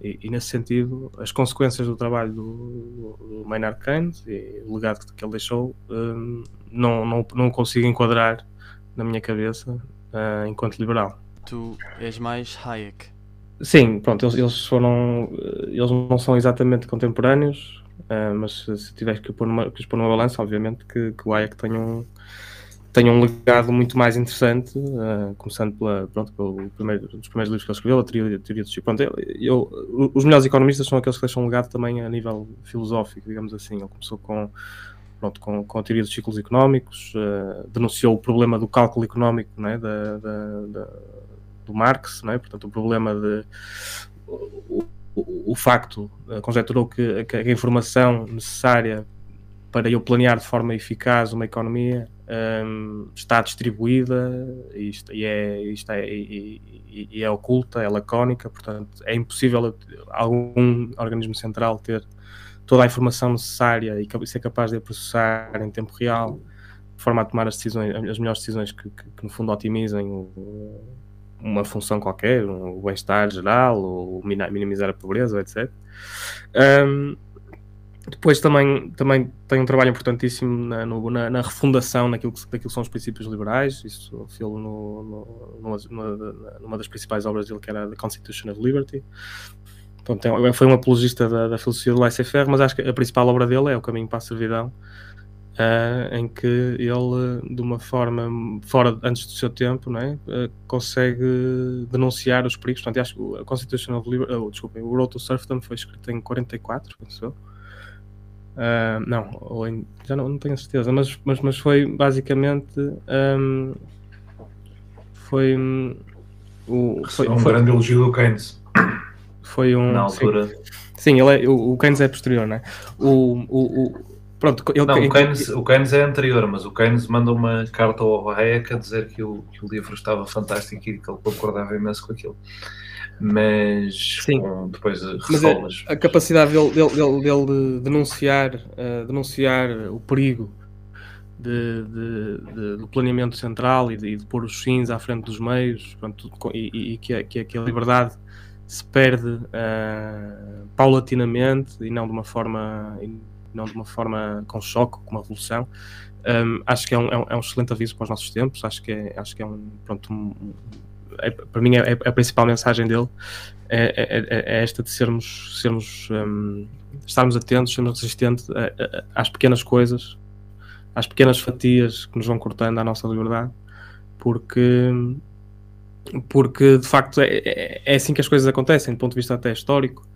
E, e, nesse sentido, as consequências do trabalho do, do Maynard Keynes e o legado que ele deixou um, não, não, não consigo enquadrar na minha cabeça uh, enquanto liberal. Tu és mais Hayek. Sim, pronto, eles, eles foram. Eles não são exatamente contemporâneos, uh, mas se tiveres que pôr numa, que pôr numa balança, obviamente que, que o Hayek tem um, tem um legado muito mais interessante, uh, começando pela, pronto, pelo primeiro, dos primeiros livros que ele escreveu, a teoria, a teoria. Pronto, eu, os melhores economistas são aqueles que deixam um legado também a nível filosófico, digamos assim. Ele começou com, pronto, com, com a teoria dos ciclos económicos, uh, denunciou o problema do cálculo económico né, da, da, da, do Marx, né, portanto, o problema de. O, o, o facto, uh, conjecturou que, que a informação necessária para eu planear de forma eficaz uma economia um, está distribuída e, e, é, isto é, e, e, é oculta, é lacónica, portanto é impossível algum organismo central ter toda a informação necessária e ser capaz de processar em tempo real, de forma a tomar as decisões, as melhores decisões que, que, que no fundo otimizem o, uma função qualquer, o bem-estar geral, ou minimizar a pobreza, etc. Um, depois também, também tem um trabalho importantíssimo na, no, na, na refundação naquilo que, daquilo que são os princípios liberais. Isso fez no, no, numa, numa, das principais obras dele, que era The Constitution of Liberty. Então, foi um apologista da, da filosofia do laissez-faire, mas acho que a principal obra dele é O Caminho para a Servidão, uh, em que ele, de uma forma fora antes do seu tempo, não é? Uh, consegue denunciar os perigos. Portanto, acho que a Constitution of Liberty, oh, desculpem, o Road to Serfdom foi escrito em 44, pensou. Uh, não, ou em, já não, não, tenho certeza, mas, mas, mas foi basicamente. Um, foi. Um, o, foi, um foi, grande elogio do Keynes. Foi um. Na altura. Sim, sim ele é, o, o Keynes é posterior, não é? O, o, o, pronto, ele, não, o, Keynes, o Keynes é anterior, mas o Keynes manda uma carta ao Hayek a dizer que o, que o livro estava fantástico e que ele concordava imenso com aquilo mas Sim. Com, depois ressalvas. A, a, capacidade dele, dele, dele, dele de denunciar, uh, denunciar o perigo de, de, de, do planeamento central e de, pôr os fins à frente dos meios e, e, que, a, que, a, liberdade se perde uh, paulatinamente e não de uma forma não de uma forma com choque, com uma revolução. Um, acho que é um, é um, é, um, excelente aviso para os nossos tempos. Acho que é, acho que é um, pronto, um, é, para mim é, é, a principal mensagem dele é, é, é esta de sermos, sermos um, estarmos atentos, sermos resistentes às pequenas coisas, às pequenas fatias que nos vão cortando a nossa liberdade, porque porque de facto é, é, é, assim que as coisas acontecem, do ponto de vista até histórico.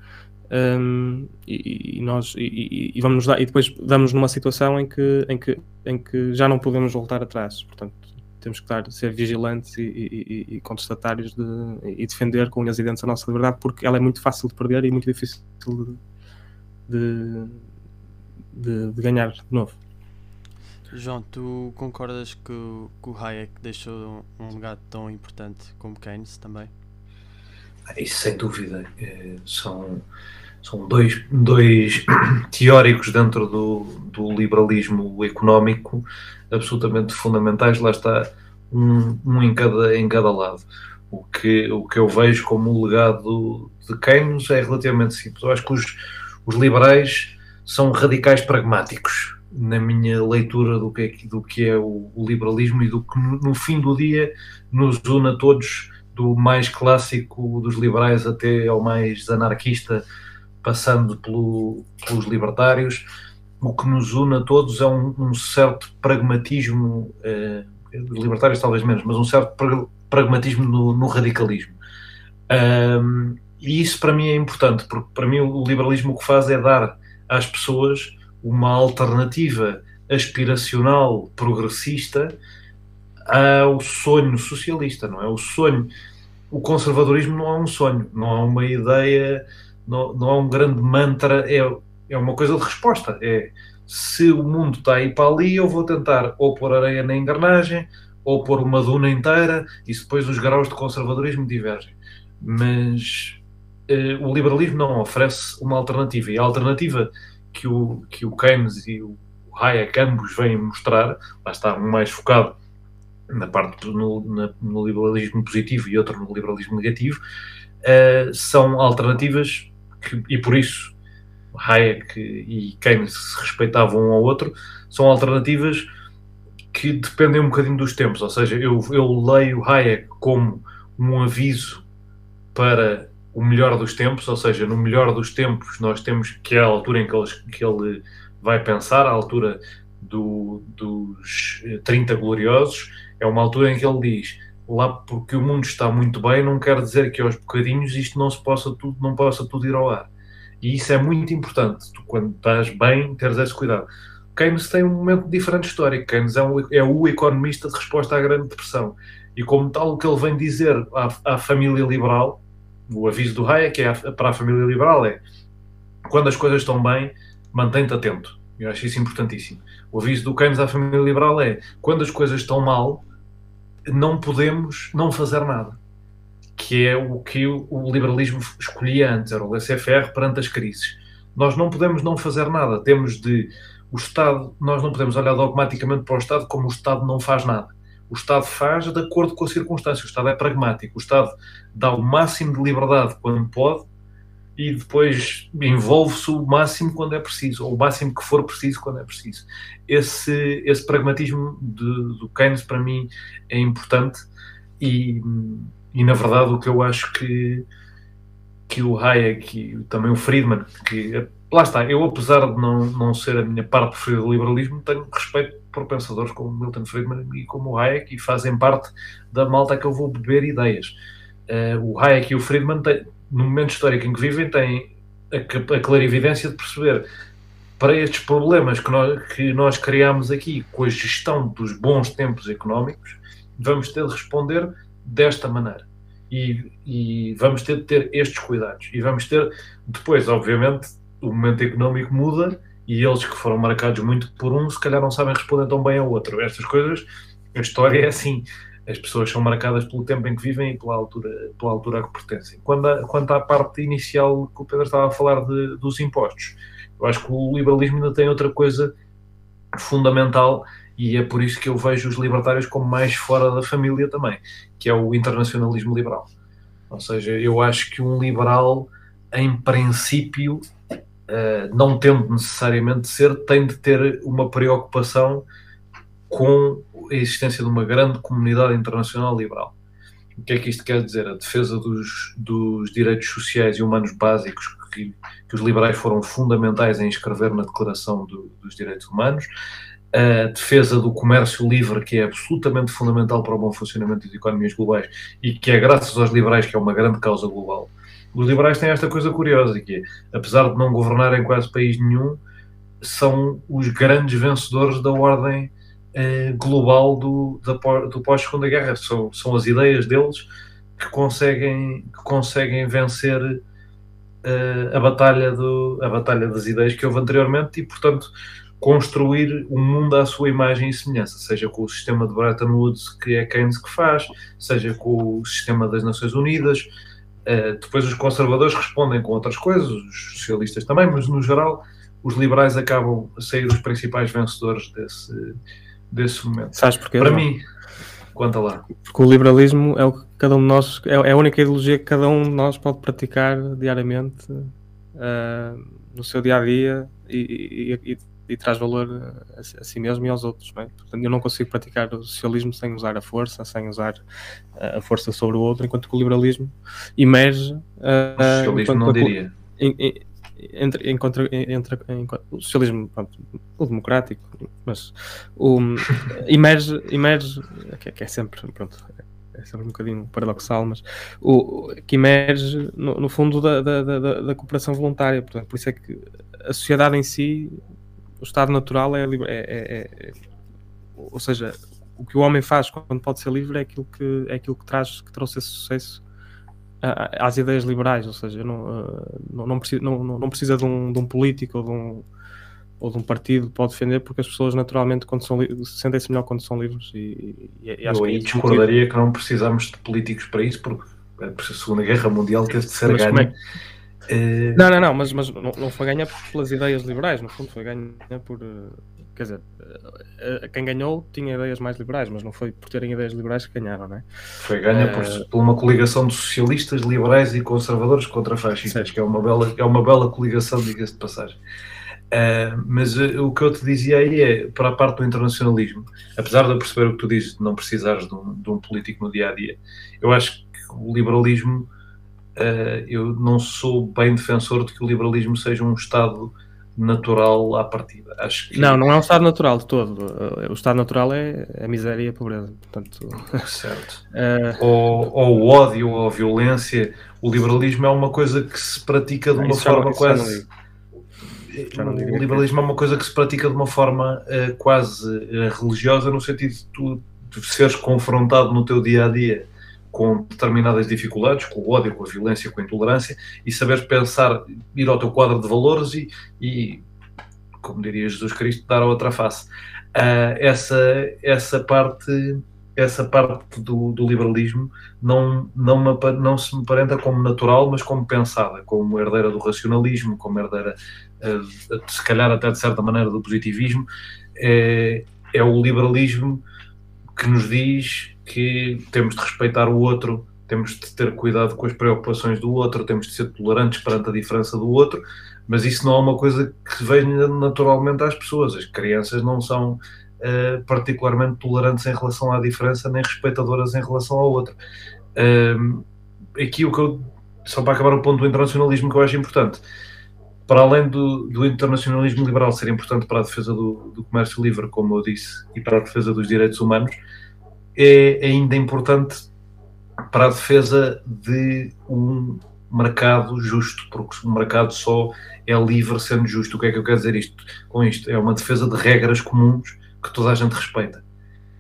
Um, e, e, nós e, e, vamos dar, e depois damos numa situação em que, em, que, em que já não podemos voltar atrás. Portanto, temos que estar, ser vigilantes e, e, e contestatários de, e defender com unhas e dentes a nossa liberdade, porque ela é muito fácil de perder e muito difícil de, de, de, de ganhar de novo. João, tu concordas que, que o Hayek deixou um legado tão importante como Keynes também? Isso sem dúvida. É, são, são dois, dois (clears throat) teóricos dentro do, do liberalismo económico absolutamente fundamentais. Lá está um, um em, cada, em cada lado. O que, o que eu vejo como o legado de Keynes é relativamente simples. Eu acho que os, os liberais são radicais pragmáticos na minha leitura do que é, do que é o, o liberalismo e do que no, no, fim do dia nos une a todos, do mais clássico dos liberais até ao mais anarquista, passando pelo, pelos libertários. O que nos une a todos é um, um certo pragmatismo, eh, libertários talvez menos, mas um certo pra, pragmatismo no, no radicalismo. Um, e isso para mim é importante, porque para mim o liberalismo o que faz é dar às pessoas uma alternativa aspiracional progressista ao sonho socialista, não é? O sonho, o conservadorismo não é um sonho, não é uma ideia, não, não um grande mantra, é, é uma coisa de resposta. É se o mundo está aí para ali, eu vou tentar ou pôr areia na engrenagem ou pôr uma duna inteira e depois os graus de conservadorismo divergem. Mas eh, o liberalismo não oferece uma alternativa e a alternativa que o, que o Keynes e o Hayek ambos vêm mostrar, lá está um mais focado na parte no, na, no liberalismo positivo e outro no liberalismo negativo, uh, são alternativas que, e por isso Hayek e Keynes se respeitavam um ao outro, são alternativas que dependem um bocadinho dos tempos, ou seja, eu, eu leio Hayek como um aviso para o melhor dos tempos, ou seja, no melhor dos tempos nós temos que é a altura em que ele, que ele vai pensar, a altura do, dos 30 gloriosos, é uma altura em que ele diz lá porque o mundo está muito bem, não quer dizer que aos bocadinhos isto não se possa tudo, não possa tudo ir ao ar. E isso é muito importante, tu quando estás bem, teres esse cuidado. Keynes tem um momento diferente histórico. Keynes é, um, é o economista de resposta à Grande Depressão. E como tal, o que ele vem dizer à, à família liberal o aviso do Hayek é para a família liberal é quando as coisas estão bem, mantém-te atento. Eu acho isso importantíssimo. O aviso do Keynes à família liberal é quando as coisas estão mal, não podemos não fazer nada. Que é o que o liberalismo escolhia antes, era o laissez-faire perante as crises. Nós não podemos não fazer nada. Temos de. O Estado, nós não podemos olhar dogmaticamente para o Estado como o Estado não faz nada o Estado faz de acordo com as circunstâncias. O Estado é pragmático. O Estado dá o máximo de liberdade quando pode e depois envolve-se o máximo quando é preciso, ou o máximo que for preciso quando é preciso. Esse, esse pragmatismo de, do Keynes, para mim, é importante e, e, na verdade, o que eu acho que, que o Hayek e também o Friedman, que lá está, eu apesar de não, não ser a minha parte preferida do liberalismo, tenho respeito por pensadores como Milton Friedman e como Hayek e fazem parte da malta que eu vou beber ideias. Uh, o Hayek e o Friedman, têm, no momento histórico em que vivem, têm a, a clarividência de perceber para estes problemas que nós, que nós criamos aqui com a gestão dos bons tempos económicos, vamos ter de responder desta maneira. E, e, vamos ter de ter estes cuidados. E vamos ter, depois, obviamente, o momento económico muda e eles que foram marcados muito por um, se calhar não sabem responder tão bem ao outro. Estas coisas, a história é assim. As pessoas são marcadas pelo tempo em que vivem e pela altura, pela altura a que pertencem. Quando a, quanto à parte inicial que o Pedro estava a falar de, dos impostos, eu acho que o liberalismo ainda tem outra coisa fundamental e é por isso que eu vejo os libertários como mais fora da família também, que é o internacionalismo liberal. Ou seja, eu acho que um liberal, em princípio, eh, não tendo necessariamente de ser, tem de ter uma preocupação com a existência de uma grande comunidade internacional liberal. O que é que isto quer dizer? A defesa dos, dos direitos sociais e humanos básicos que, que, os liberais foram fundamentais em escrever na Declaração do, dos Direitos Humanos, a defesa do comércio livre, que é absolutamente fundamental para o bom funcionamento das economias globais e que é graças aos liberais que é uma grande causa global. Os liberais têm esta coisa curiosa, que é, apesar de não governarem quase país nenhum, são os grandes vencedores da ordem eh, global do, do pós-segunda guerra. São, são as ideias deles que conseguem, que conseguem vencer uh, a, batalha do, a batalha das ideias que houve anteriormente e, portanto, construir um mundo à sua imagem e semelhança, seja com o sistema de Bretton Woods, que é Keynes que faz, seja com o sistema das Nações Unidas. Uh, depois os conservadores respondem com outras coisas, os socialistas também, mas no geral os liberais acabam a sair os principais vencedores desse, desse momento. Sabes porquê? Para mim, Conta lá. Porque o liberalismo é o que cada um de nós, é, é a única ideologia que cada um de nós pode praticar diariamente uh, no seu dia a dia e, e, e, e traz valor a, a, si mesmo e aos outros. Não é? Portanto, eu não consigo praticar o socialismo sem usar a força, sem usar a força sobre o outro, enquanto que o liberalismo emerge. Uh, o socialismo não diria. Em, entre, entre, o socialismo pronto, o democrático, mas o, emerge, emerge que, é, que é sempre pronto, é sempre um bocadinho paradoxal, mas o, que emerge no, no fundo da, da, da, da, cooperação voluntária. Portanto, por isso é que a sociedade em si, o estado natural é, é, é, é, ou seja, o que o homem faz quando pode ser livre é aquilo que é aquilo que traz que trouxe esse sucesso às ideias liberais, ou seja, não, ah, não, não, precisa, não, não precisa de um, de um político ou de um, ou de um partido para defender, porque as pessoas naturalmente quando são sentem-se melhor quando são livres. E, e, e acho Eu aí que é discordaria que não precisamos de políticos para isso, porque a Segunda Guerra Mundial teve de ser ganha. É... Não, não, não, mas, mas não, não foi ganha pelas ideias liberais, no fundo, foi ganha por, quer dizer, eh, quem ganhou tinha ideias mais liberais, mas não foi por terem ideias liberais que ganharam, não é? Foi ganha por, uh... por uma coligação de socialistas, liberais e conservadores contra fascistas, que é uma bela, é uma bela coligação, diga-se de passagem. Uh, mas uh, o que eu te dizia aí é, para a parte do internacionalismo, apesar de eu perceber o que tu dizes, de não precisares de um, de um político no dia a dia, eu acho que o liberalismo, eu não sou bem defensor de que o liberalismo seja um Estado natural à partida. Acho que... Não, não é um estado natural de todo. O estado natural é a miséria e a pobreza. Portanto... Certo. uh... (laughs) ou, ou o ódio ou a violência. O liberalismo é uma coisa que se pratica de uma forma não, quase. O liberalismo é uma coisa que se pratica de uma forma uh, quase uh, religiosa, no sentido de tu de seres confrontado no teu dia a dia com determinadas dificuldades, com o ódio, com a violência, com a intolerância, e saber pensar, ir ao teu quadro de valores e, e como diria Jesus Cristo, dar a outra face. Uh, essa, essa parte essa parte do, do, liberalismo não, não, me, não se me parenta como natural, mas como pensada, como herdeira do racionalismo, como herdeira, uh, se calhar até de certa maneira, do positivismo. É, é o liberalismo que nos diz que temos de respeitar o outro, temos de ter cuidado com as preocupações do outro, temos de ser tolerantes perante a diferença do outro, mas isso não é uma coisa que venha naturalmente às pessoas. As crianças não são uh, particularmente tolerantes em relação à diferença, nem respeitadoras em relação ao outro. Uh, aqui o que eu, só para acabar o ponto do internacionalismo que eu acho importante, para além do, do, internacionalismo liberal ser importante para a defesa do, do, comércio livre, como eu disse, e para a defesa dos direitos humanos, é ainda importante para a defesa de um mercado justo, porque o mercado só é livre sendo justo. O que é que eu quero dizer isto, com isto? É uma defesa de regras comuns que toda a gente respeita.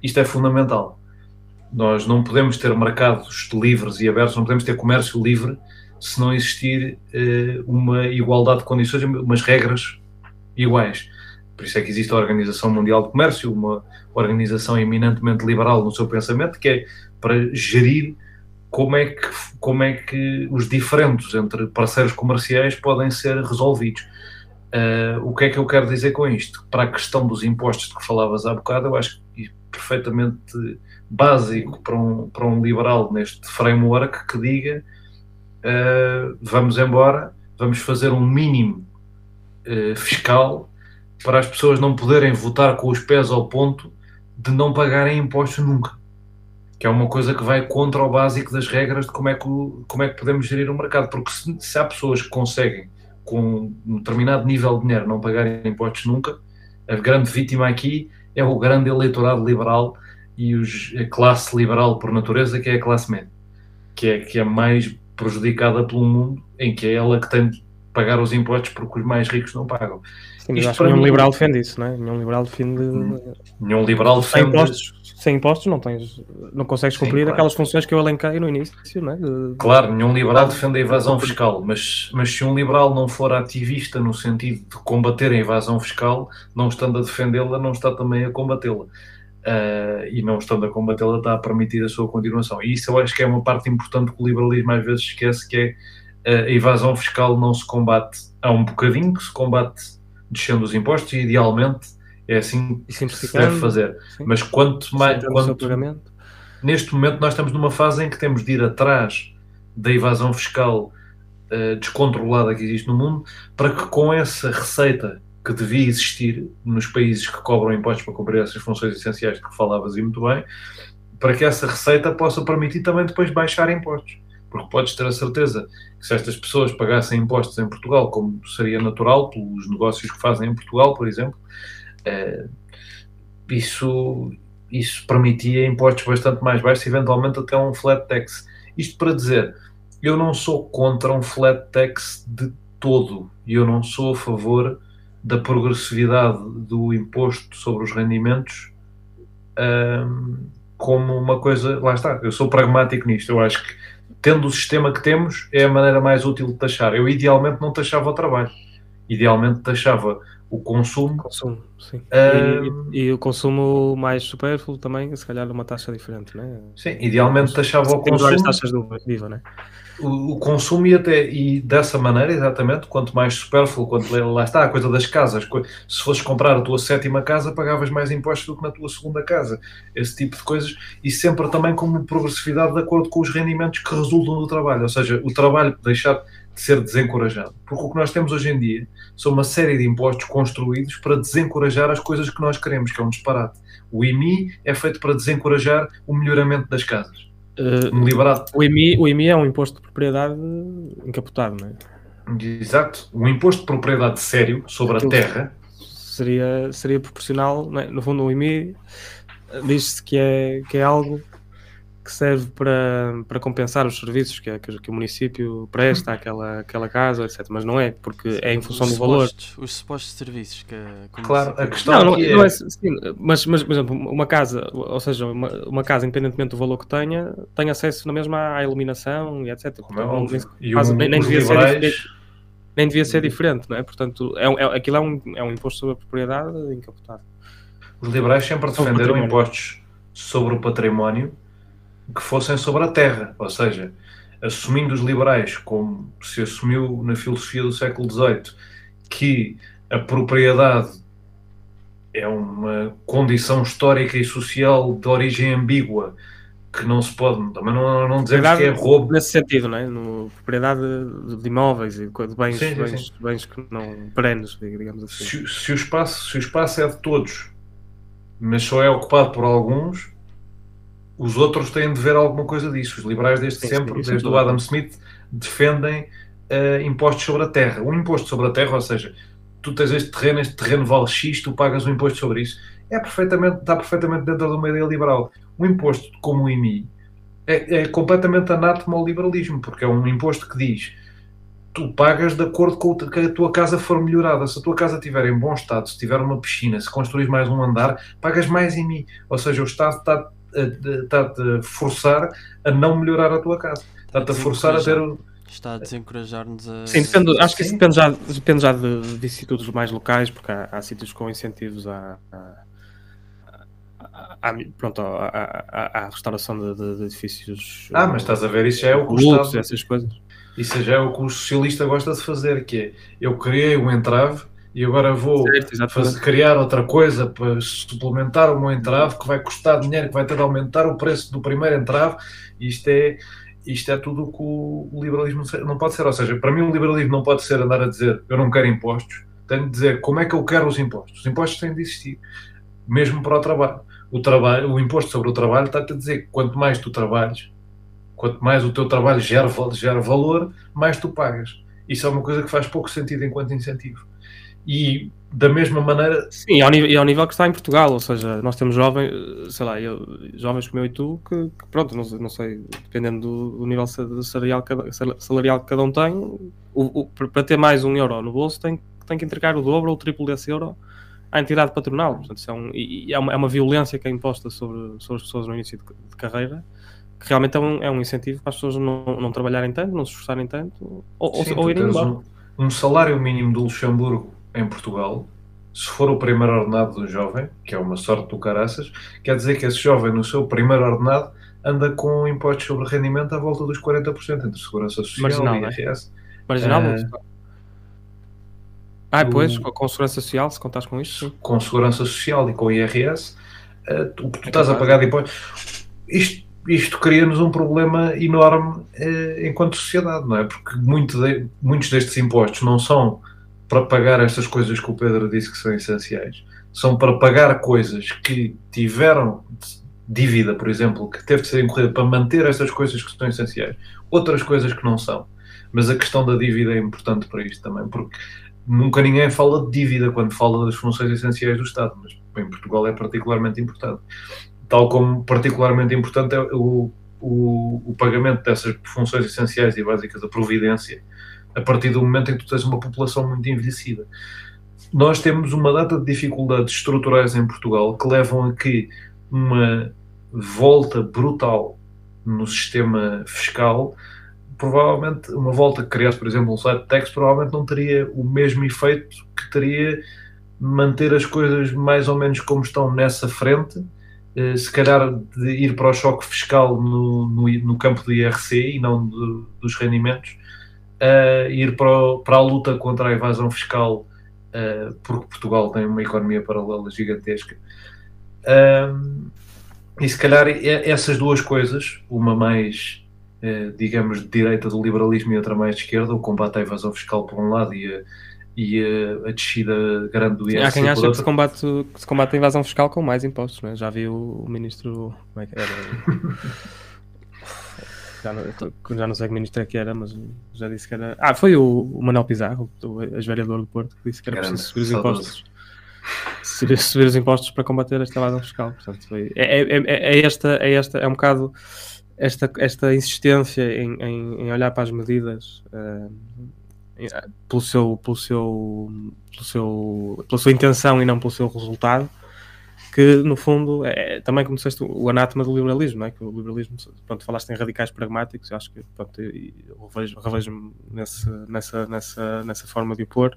Isto é fundamental. Nós não podemos ter mercados livres e abertos, não podemos ter comércio livre se não existir uh, uma igualdade de condições, umas regras iguais. Por isso é que existe a Organização Mundial de Comércio, uma organização eminentemente liberal no seu pensamento, que é para gerir como é que, como é que os diferentes entre parceiros comerciais podem ser resolvidos. Uh, o que é que eu quero dizer com isto? Para a questão dos impostos de que falavas há bocado, eu acho que é perfeitamente básico para um, para um liberal neste framework que diga uh, vamos embora, vamos fazer um mínimo uh, fiscal para as pessoas não poderem votar com os pés ao ponto de não pagarem impostos nunca. Que é uma coisa que vai contra o básico das regras de como é que, como é que podemos gerir o mercado. Porque se, se há pessoas que conseguem, com um determinado nível de dinheiro, não pagarem impostos nunca, a grande vítima aqui é o grande eleitorado liberal e os, a classe liberal por natureza, que é a classe média, que é, que é mais prejudicada pelo mundo, em que é ela que tem de pagar os impostos porque os mais ricos não pagam. Sim, mas acho que nenhum mim... liberal defende isso, não é? Nenhum liberal defende. Nenhum liberal defende. Sem impostos, sem impostos não, tens, não consegues cumprir Sim, claro. aquelas funções que eu elenquei no início, não é? De... Claro, nenhum liberal defende a evasão fiscal, mas, mas se um liberal não for ativista no sentido de combater a evasão fiscal, não estando a defendê-la, não está também a combatê-la. Uh, e não estando a combatê-la, está a permitir a sua continuação. E isso eu acho que é uma parte importante que o liberalismo às vezes esquece, que é a evasão fiscal não se combate a um bocadinho, que se combate descendo os impostos e idealmente é assim que se deve fazer. Sim. Mas quanto mais. Quanto, neste momento nós estamos numa fase em que temos de ir atrás da evasão fiscal uh, descontrolada que existe no mundo para que com essa receita que devia existir nos países que cobram impostos para cumprir essas funções essenciais de que falavas e muito bem, para que essa receita possa permitir também depois baixar impostos. Porque podes ter a certeza que se estas pessoas pagassem impostos em Portugal, como seria natural pelos negócios que fazem em Portugal, por exemplo, eh, isso, isso permitia impostos bastante mais baixos, eventualmente até um flat tax. Isto para dizer, eu não sou contra um flat tax de todo, e eu não sou a favor da progressividade do imposto sobre os rendimentos um, como uma coisa. Lá está, eu sou pragmático nisto. Eu acho que tendo o sistema que temos, é a maneira mais útil de taxar. Eu idealmente não taxava o trabalho, idealmente taxava o consumo. Consumo, sim. Uh, e, e, o consumo mais supérfluo também, se calhar uma taxa diferente, né? Sim, idealmente taxava o consumo. várias taxas do viva, né? O, o, consumo e até e dessa maneira, exatamente, quanto mais supérfluo, quanto lá está a coisa das casas. Se fosses comprar a tua sétima casa, pagavas mais impostos do que na tua segunda casa. Esse tipo de coisas, e sempre também com progressividade de acordo com os rendimentos que resultam do trabalho. Ou seja, o trabalho deixar de ser desencorajado. Porque o que nós temos hoje em dia são uma série de impostos construídos para desencorajar as coisas que nós queremos, que é um disparate. O IMI é feito para desencorajar o melhoramento das casas Uh, liberado. O IMI, o IMI é um imposto de propriedade encapotado, não é? Exato. Um imposto de propriedade sério sobre Aquilo a terra seria, seria proporcional. É? No fundo, o IMI diz-se que é, que é algo que serve para, para compensar os serviços que, que, que, o município presta àquela, àquela casa, etc. Mas não é, porque é em função do valor. Os supostos serviços que. Claro, a questão não, não, é... não é sim, mas, mas, por exemplo, uma casa, ou seja, uma, uma, casa, independentemente do valor que tenha, tem acesso na mesma à iluminação e etc. Portanto, é não, e um, nem, nem, devia liberais... ser, nem devia ser diferente, não é? Portanto, é, é, aquilo é um, é um imposto sobre a propriedade encapotado. Os liberais sempre defenderam impostos sobre o património que fossem sobre a terra, ou seja, assumindo os liberais, como se assumiu na filosofia do século XVIII, que a propriedade é uma condição histórica e social de origem ambígua que não se pode, também não, não dizemos que é roubo. Nesse sentido, não é? No, propriedade de imóveis e de bens, sim, sim, bens, sim. bens que não perenes, digamos assim. Se, se, o espaço, se o espaço é de todos, mas só é ocupado por alguns, os outros têm de ver alguma coisa disso. Os liberais desde sim, sempre, sim, desde o Adam Smith, defendem uh, impostos sobre a terra. Um imposto sobre a terra, ou seja, tu tens este terreno, este terreno vale X, tu pagas um imposto sobre isso. É perfeitamente, está perfeitamente dentro de uma ideia liberal. Um imposto como o IMI é, é completamente anátema ao liberalismo, porque é um imposto que diz tu pagas de acordo com que a tua casa for melhorada. Se a tua casa estiver em bom estado, se tiver uma piscina, se construís mais um andar, pagas mais em mim. Ou seja, o Estado está está-te a forçar a não melhorar a tua casa. Está-te a forçar a ter. Está a desencorajar-nos a. Sim, depende, acho que isso depende já, depende já de, de institutos mais locais, porque há, há sítios com incentivos à, à, pronto, à, à, restauração de, de, de, edifícios. Ah, mas estás a ver, isso já é o que o Estado, essas coisas. Isso já é o que o socialista gosta de fazer, que é eu criei um entrave e agora vou certo, fazer, criar outra coisa para suplementar o meu entrave que vai custar dinheiro, que vai ter de aumentar o preço do primeiro entrave. Isto é, isto é tudo o que o liberalismo não pode ser. Ou seja, para mim, o liberalismo não pode ser andar a dizer eu não quero impostos, tenho de dizer como é que eu quero os impostos. Os impostos têm de existir, mesmo para o trabalho. O, trabalho, o imposto sobre o trabalho está-te a dizer que quanto mais tu trabalhas, quanto mais o teu trabalho gera, gera valor, mais tu pagas. Isso é uma coisa que faz pouco sentido enquanto incentivo. E da mesma maneira. Sim, e ao, nível, e ao nível que está em Portugal, ou seja, nós temos jovens, sei lá, eu, jovens como eu e tu, que, que pronto, não, não, sei, dependendo do, do nível salarial, salarial que cada um tem, o, o, para ter mais um euro no bolso tem, tem que entregar o dobro ou o triplo desse euro à entidade patronal. Portanto, isso é, um, e é, uma, é uma violência que é imposta sobre, sobre as pessoas no início de, de carreira que realmente é um, é um incentivo para as pessoas não, não trabalharem tanto, não se esforçarem tanto ou, Sim, ou irem embora. Um, um salário mínimo do Luxemburgo em Portugal, se for o primeiro ordenado do jovem, que é uma sorte do caraças, quer dizer que esse jovem, no seu primeiro ordenado, anda com impostos sobre rendimento à volta dos 40% entre Segurança Social Marginal, e IRS. É? Marginal, uh, ah, pois, o, com Segurança Social, se contares com isto, sim. Com Segurança Social e com IRS, uh, o que tu é estás a pagar de impostos. Isto, isto cria-nos um problema enorme uh, enquanto sociedade, não é? Porque muito de, muitos destes impostos não são para pagar estas coisas que o Pedro disse que são essenciais. São para pagar coisas que tiveram dívida, por exemplo, que teve de ser incorrida para manter estas coisas que são essenciais. Outras coisas que não são. Mas a questão da dívida é importante para isto também, porque nunca ninguém fala de dívida quando fala das funções essenciais do Estado, mas em Portugal é particularmente importante. Tal como particularmente importante é o, o, o pagamento dessas funções essenciais e básicas da providência a partir do momento em que tu tens uma população muito envelhecida. Nós temos uma data de dificuldades estruturais em Portugal que levam a que uma volta brutal no sistema fiscal, provavelmente uma volta que criasse, por exemplo, um site tax, provavelmente não teria o mesmo efeito que teria manter as coisas mais ou menos como estão nessa frente, eh, se calhar de ir para o choque fiscal no, no, no campo do IRC e não de, dos rendimentos, uh, ir para, o, para, a luta contra a evasão fiscal, uh, porque Portugal tem uma economia paralela gigantesca. E se calhar essas duas coisas, uma mais, uh, digamos, de direita do liberalismo e outra mais de esquerda, o combate à evasão fiscal por um lado e a, e a, a descida grande do IRC. Há quem acha que se, combate, que se combate a invasão fiscal com mais impostos, é? Já vi o, o ministro. Como é que era? (laughs) já não, já não sei que ministro é que era, mas já disse que era. Ah, foi o, o Manuel Pizarro, o ex-vereador do Porto, que disse que era preciso subir os impostos. Subir, subir os impostos para combater esta evasão fiscal. Portanto, foi, é, é, é, é, esta, é esta, é um bocado esta, esta insistência em, em, em olhar para as medidas uh, pelo seu, pelo seu, pelo seu, pela sua intenção e não pelo seu resultado que no fundo é também como disseste o anátema do liberalismo, não é? que o liberalismo, pronto, falaste em radicais pragmáticos, eu acho que pronto, eu revejo, revejo nesse, nessa, nessa, nessa forma de opor,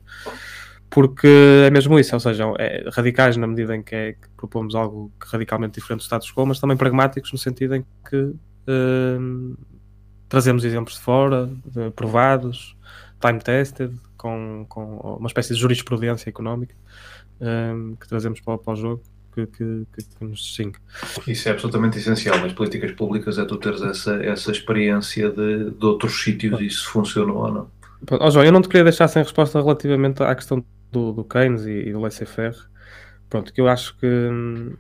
porque é mesmo isso, ou seja, é, radicais na medida em que, é, que propomos algo radicalmente diferente do status quo, mas também pragmáticos no sentido em que uh, trazemos exemplos de fora, de, provados, time-tested, com, com uma espécie de jurisprudência económica um, que trazemos para, para o jogo que, que, que, nos distingue. Isso é absolutamente essencial nas políticas públicas, é tu teres essa, essa experiência de, de outros sítios e se funcionou ou não. Oh, João, eu não te queria deixar sem resposta relativamente à questão do, do Keynes e, e do laissez-faire. Pronto, que eu acho que. Hum,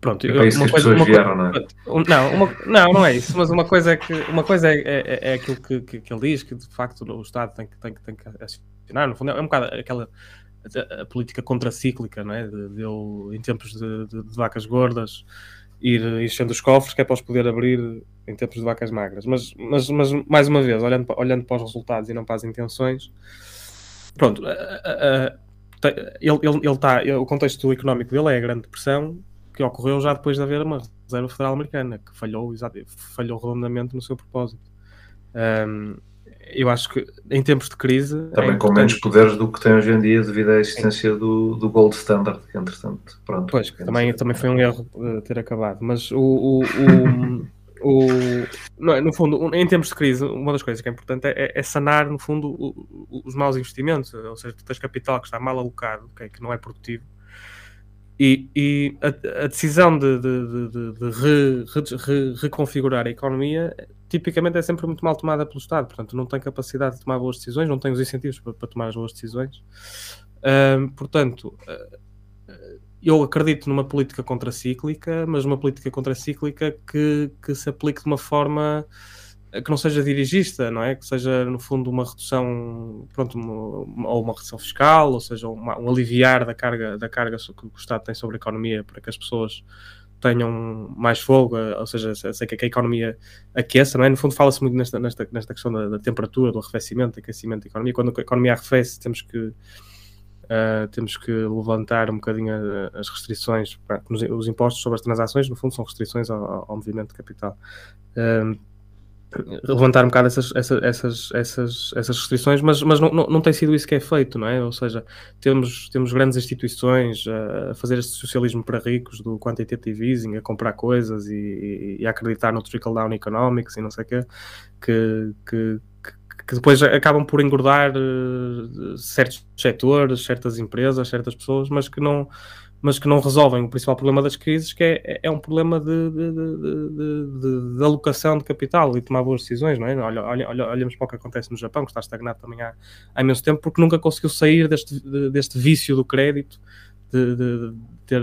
pronto, é isso que as coisa, pessoas vieram, não é? Não, uma, não, não é isso, mas uma coisa é que uma coisa é, é, é aquilo que, que, que, ele diz, que de facto o Estado tem que, tem, tem que acionar, no fundo é um bocado aquela a, política contracíclica, não é? De, de em tempos de, de, de, vacas gordas, ir enchendo os cofres, que é para os poder abrir em tempos de vacas magras. Mas, mas, mas mais uma vez, olhando, olhando para os resultados e não para as intenções, pronto, ele, ele, ele tá, o contexto económico dele é a Grande Depressão, que ocorreu já depois de haver uma Reserva Federal Americana, que falhou, falhou redondamente no seu propósito. Um, eu acho que em tempos de crise. É Também é com menos poderes do que tem hoje em dia devido à existência do, do Gold Standard, que entretanto, pronto. Pois, também, também foi um erro uh, ter acabado, mas o. o, o, o no, no fundo, em tempos de crise, uma das coisas que é importante é, é sanar, no fundo, os maus investimentos, ou seja, tu tens capital que está mal alocado, okay, que não é produtivo, e, e a, a, decisão de, de, de, de re, re, reconfigurar a economia tipicamente é sempre muito mal tomada pelo Estado, portanto não tem capacidade de tomar boas decisões, não tem os incentivos para, para tomar as boas decisões. Uh, portanto, uh, eu acredito numa política contracíclica, mas uma política contracíclica que, que se aplique de uma forma que não seja dirigista, não é? Que seja, no fundo, uma redução, pronto, uma, ou uma redução fiscal, ou seja, uma, um aliviar da carga, da carga que o Estado tem sobre a economia para que as pessoas tenham mais fogo, ou seja, sei que a economia aqueça, não é? No fundo fala-se muito nesta, nesta, nesta questão da, da, temperatura, do arrefecimento, do aquecimento da economia. Quando a economia arrefece, temos que Uh, temos que levantar um bocadinho as restrições, os impostos sobre as transações, no fundo, são restrições ao, ao movimento de capital. Uh, levantar um bocado essas, essas, essas, essas, essas restrições, mas, mas não, não, não, tem sido isso que é feito, não é? Ou seja, temos, temos grandes instituições a fazer este socialismo para ricos do quantitative easing, a comprar coisas e, e a acreditar no trickle-down economics e não sei o quê, que, que, que depois acabam por engordar uh, certos setores, certas empresas, certas pessoas, mas que não mas que não resolvem o principal problema das crises, que é, é um problema de, de, de, de, alocação de capital e tomar boas decisões, não é? Olha, olha, olha, olhamos para o que acontece no Japão, que está estagnado também há, há imenso tempo, porque nunca conseguiu sair deste, deste vício do crédito, de, ter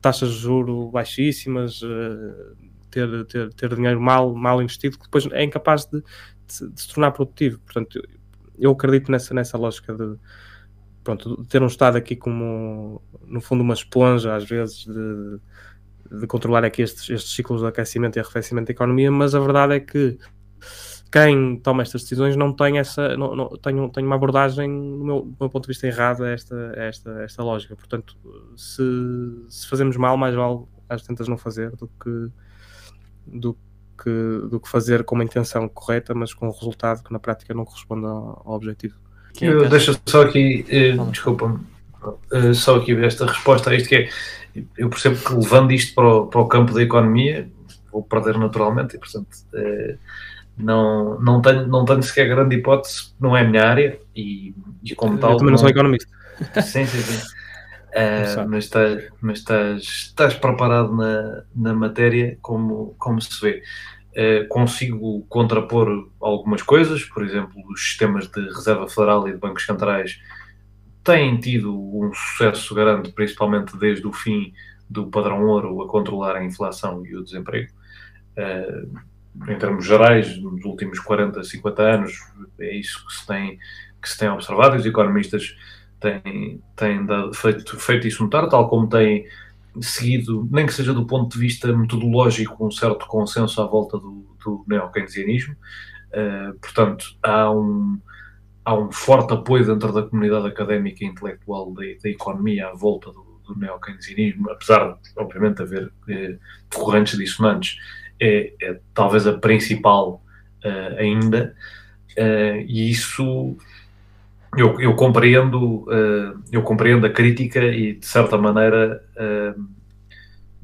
taxas de juro baixíssimas, eh, ter, ter, ter dinheiro mal, mal investido, que depois é incapaz de, de, se tornar produtivo. Portanto, eu acredito nessa, nessa lógica de, pronto, ter um Estado aqui como, no fundo, uma esponja, às vezes, de, de controlar aqui estes, estes ciclos de aquecimento e arrefecimento da economia, mas a verdade é que quem toma estas decisões não tem essa, não, não, tem, tem uma abordagem, do meu, do meu ponto de vista, errada a esta, esta, esta lógica. Portanto, se, se fazemos mal, mais vale às tantas não fazer do que, do que, do que fazer com uma intenção correta, mas com um resultado que na prática não corresponde ao, ao objetivo. Eu, deixa só aqui, eh, desculpa-me, eh, só aqui esta resposta a isto que é, eu percebo que levando isto para o, para o campo da economia, vou perder naturalmente e portanto eh, não, não, tenho, não tenho sequer grande hipótese, não é a minha área e, e como eu tal... também não sou economista. (laughs) Sim, sim, sim. Uh, mas, estás, mas estás, estás preparado na, na matéria como, como se vê. Uh, consigo contrapor algumas coisas, por exemplo, os sistemas de reserva federal e de bancos centrais têm tido um sucesso grande, principalmente desde o fim do padrão ouro a controlar a inflação e o desemprego. Uh, em termos gerais, nos últimos 40, 50 anos, é isso que se tem, que se tem observado. Os economistas têm, têm dado, feito, feito isso notar, tal como têm seguido, nem que seja do ponto de vista metodológico, um certo consenso à volta do, do neo-keynesianismo. Uh, portanto, há um, há um forte apoio dentro da comunidade académica e intelectual da, da economia à volta do, do neo-keynesianismo, apesar de, obviamente, haver eh, correntes dissonantes, é, é, talvez a principal uh, ainda, uh, e isso eu, eu compreendo uh, eu compreendo a crítica e de certa maneira uh,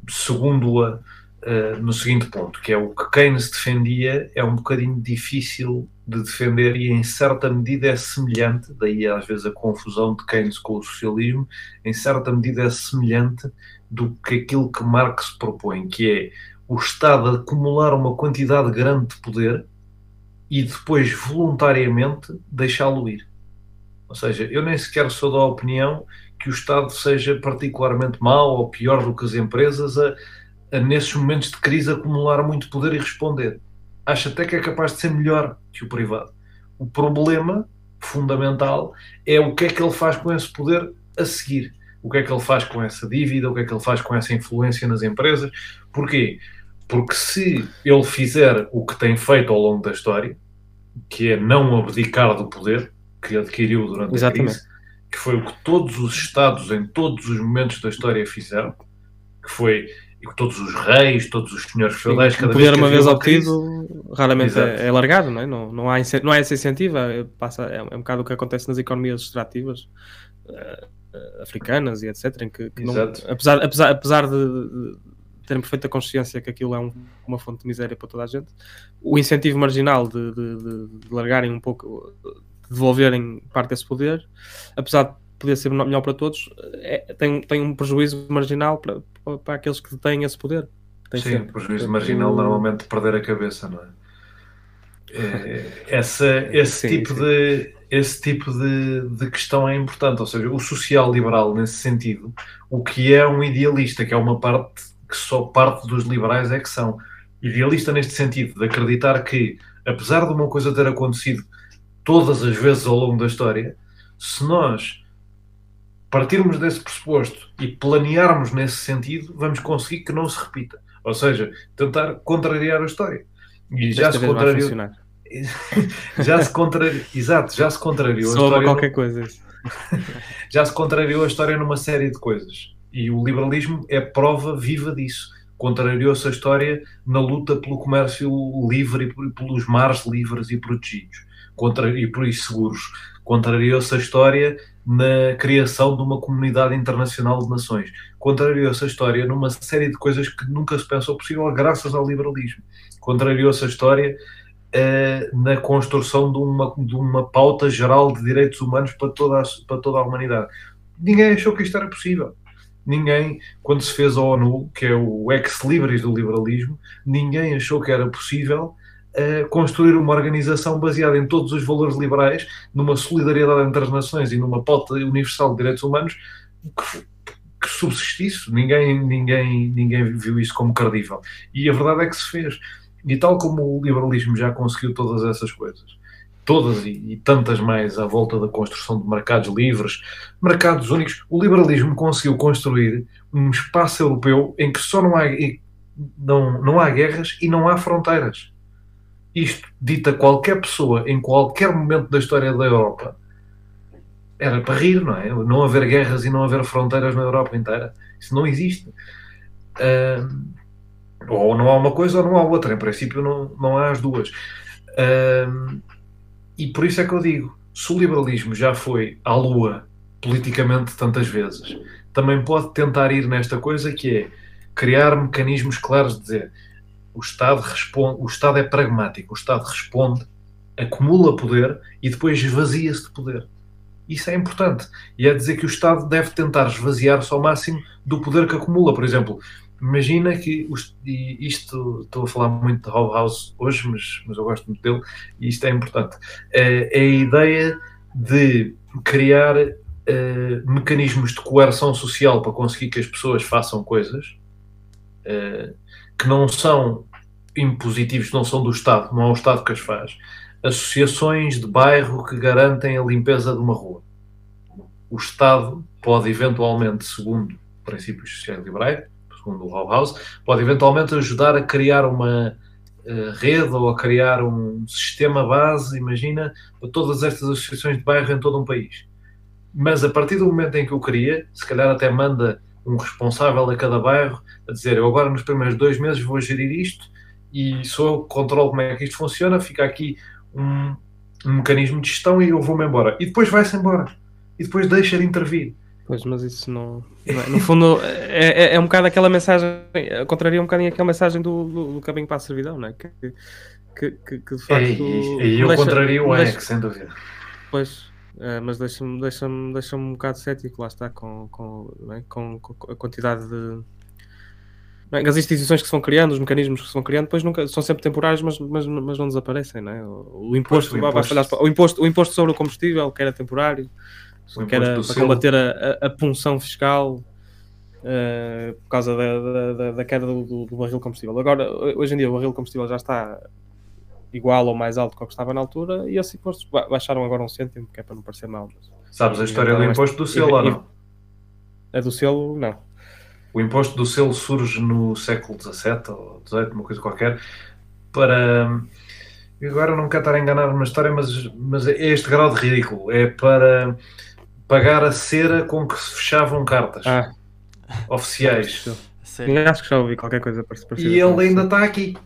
segundo-a uh, no seguinte ponto que é o que Keynes defendia é um bocadinho difícil de defender e em certa medida é semelhante daí às vezes a confusão de Keynes com o socialismo em certa medida é semelhante do que aquilo que Marx propõe que é o Estado acumular uma quantidade grande de poder e depois voluntariamente deixá-lo ir ou seja, eu nem sequer sou da opinião que o Estado seja particularmente mau ou pior do que as empresas a, a nesses momentos de crise acumular muito poder e responder. Acho até que é capaz de ser melhor que o privado. O problema fundamental é o que é que ele faz com esse poder a seguir. O que é que ele faz com essa dívida, o que é que ele faz com essa influência nas empresas. Porquê? Porque se ele fizer o que tem feito ao longo da história, que é não abdicar do poder, que adquiriu durante Exatamente. a crise, que foi o que todos os Estados em todos os momentos da história fizeram, que foi que todos os reis, todos os senhores feudais, cada poder vez uma vez obtido, raramente é, é, largado, não é? Não, não, há, não há esse incentivo, é, passa, é, é um bocado o que acontece nas economias extrativas uh, africanas e etc, em que, que não, apesar, apesar, apesar de, de terem perfeita consciência que aquilo é um, uma fonte de miséria para toda a gente, o incentivo marginal de, de, de largarem um pouco devolverem parte desse poder, apesar de poder ser melhor para todos, é, tem, tem um prejuízo marginal para, para aqueles que têm esse poder. Tem Sim, sempre. prejuízo marginal normalmente perder a cabeça, não é? é (laughs) essa, esse, sim, tipo sim. De, esse tipo de, de questão é importante, ou seja, o social-liberal nesse sentido, o que é um idealista, que é uma parte que só parte dos liberais é que são. Idealista neste sentido, de acreditar que apesar de uma coisa ter acontecido todas as vezes ao longo da história, se nós partirmos desse pressuposto e planearmos nesse sentido, vamos conseguir que não se repita. Ou seja, tentar contrariar a história. E já se contrariou. (laughs) já se contrariou. Exato, já se contrariou a história. qualquer coisa. (laughs) já se contrariou a história numa série de coisas. E o liberalismo é prova viva disso. Contrariou-se a história na luta pelo comércio livre e pelos mares livres e protegidos contra, e por isso seguros. Contrariou-se a história na criação de uma comunidade internacional de nações. Contrariou-se a história numa série de coisas que nunca se pensou possível graças ao liberalismo. Contrariou-se a história uh, na construção de uma, de uma pauta geral de direitos humanos para toda, a, para toda a humanidade. Ninguém achou que isto era possível. Ninguém, quando se fez a ONU, que é o ex-libris do liberalismo, ninguém achou que era possível construir uma organização baseada em todos os valores liberais, numa solidariedade entre as nações e numa pauta universal de direitos humanos que, que subsistisse. Ninguém, ninguém, ninguém viu isso como credível. E a verdade é que se fez. E tal como o liberalismo já conseguiu todas essas coisas, todas e, e, tantas mais à volta da construção de mercados livres, mercados únicos, o liberalismo conseguiu construir um espaço europeu em que só não há, não, não há guerras e não há fronteiras isto dita qualquer pessoa em qualquer momento da história da Europa era para rir, não é? Não haver guerras e não haver fronteiras na Europa inteira. Isso não existe. Uh, ou não há uma coisa ou não há outra. Em princípio, não, não há as duas. Uh, e por isso é que eu digo: se o liberalismo já foi à lua politicamente tantas vezes, também pode tentar ir nesta coisa que é criar mecanismos claros de dizer o Estado responde, o Estado é pragmático, o Estado responde, acumula poder e depois esvazia-se de poder. Isso é importante. E é dizer que o Estado deve tentar esvaziar-se ao máximo do poder que acumula. Por exemplo, imagina que, e isto estou a falar muito de House hoje, mas, mas eu gosto muito dele, e isto é importante, é, é a ideia de criar Uh, mecanismos de coerção social para conseguir que as pessoas façam coisas uh, que não são impositivos, não são do Estado, não é o Estado que as faz. Associações de bairro que garantem a limpeza de uma rua. O Estado pode eventualmente, segundo princípios sociais liberais, segundo o House, pode eventualmente ajudar a criar uma uh, rede ou a criar um sistema base, imagina, para todas estas associações de bairro em todo um país. Mas a partir do momento em que o cria, se calhar até manda um responsável a cada bairro a dizer eu agora nos primeiros dois meses vou gerir isto e sou eu que controlo como é que isto funciona, fica aqui um, um mecanismo de gestão e eu vou-me embora. E depois vai-se embora. E depois deixa de intervir. Pois, mas isso não. não é. No fundo, é, é, é, um bocado aquela mensagem, contraria um bocadinho aquela mensagem do, do, do caminho para a servidão, não é? Que, que, que, que de facto. E, e, e eu deixa, contraria o ANEC, sem dúvida. Pois, Uh, mas deixa-me deixa deixa um bocado cético, lá está, com, com, é? com, com a quantidade de. Bem, as instituições que se vão criando, os mecanismos que se vão criando, depois nunca, são sempre temporários, mas, mas, mas não desaparecem. Não é? o, o, imposto, o, imposto... o, imposto, o imposto sobre o combustível, que era temporário, que era para combater a, a, a punção fiscal uh, por causa da, da, da queda do, do, do, barril combustível. Agora, hoje em dia, o barril combustível já está igual ou mais alto que o que estava na altura, e esses impostos baixaram agora um cêntimo, que é para não parecer mal. Mas... Sabes a história do imposto do selo ou não? A do selo, não. O imposto do selo surge no século XVII ou XVIII, uma coisa qualquer, para. Agora não quero estar a enganar uma história, mas, mas é este grau de ridículo. É para pagar a cera com que se fechavam cartas ah. oficiais. Acho que já ouvi qualquer coisa parecida. E ele ainda está aqui.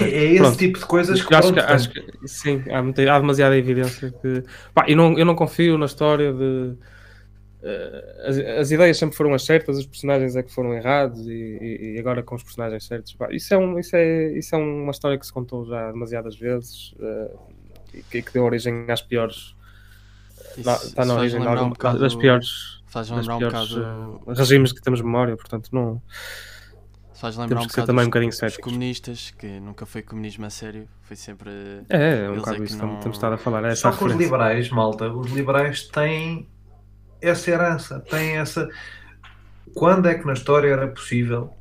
É esse Pronto. tipo de coisas que, acho, que, acho que sim, há, muita, há demasiada evidência que pá, eu, não, eu não confio na história de uh, as, as, ideias sempre foram as certas, os personagens é que foram errados e, e agora com os personagens certos. Pá, isso, é um, isso, é, isso é uma história que se contou já demasiadas vezes uh, e que, que, deu origem às piores. Está na origem algum, um bocado, das piores. Faz lembrar um bocado. Uh, regimes que temos memória, portanto, não faz lembrar Temos um bocado também um bocadinho os, comunistas, que nunca foi comunismo a sério, foi sempre. É, é um bocado é isso não... estado a falar. É Só que os liberais, malta, os liberais têm essa herança, têm essa. Quando é que na história era possível?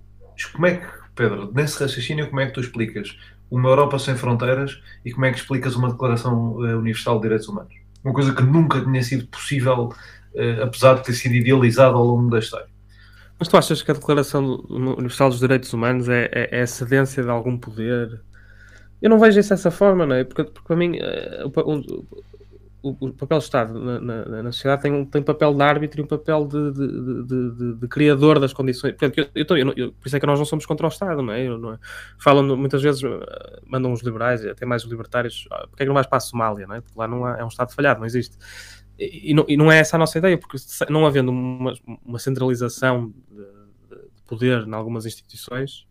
Como é que Pedro, nesse raciocínio, como é que tu explicas uma Europa sem fronteiras e como é que explicas uma Declaração uh, Universal de Direitos Humanos? Uma coisa que nunca tinha sido possível, uh, apesar de ter sido idealizada ao longo da história. Mas tu achas que a Declaração Universal dos Direitos Humanos é, é, é a cedência de algum poder? Eu não vejo isso dessa forma, não é? Porque, porque para mim, uh, o, o, papel do Estado na, na, na, sociedade tem um tem papel de árbitro e um papel de, de, de, de, criador das condições. Portanto, eu, eu, eu, eu, por isso é que nós não somos contra o Estado, não é? Não é? Falam muitas vezes, eh, mandam os liberais, até mais os libertários, ah, porque é que não vais para a Somália, não é? Porque lá não há, é um Estado falhado, não existe. E, e, não, e não é essa a nossa ideia, porque não havendo uma, uma centralização de, poder em algumas instituições,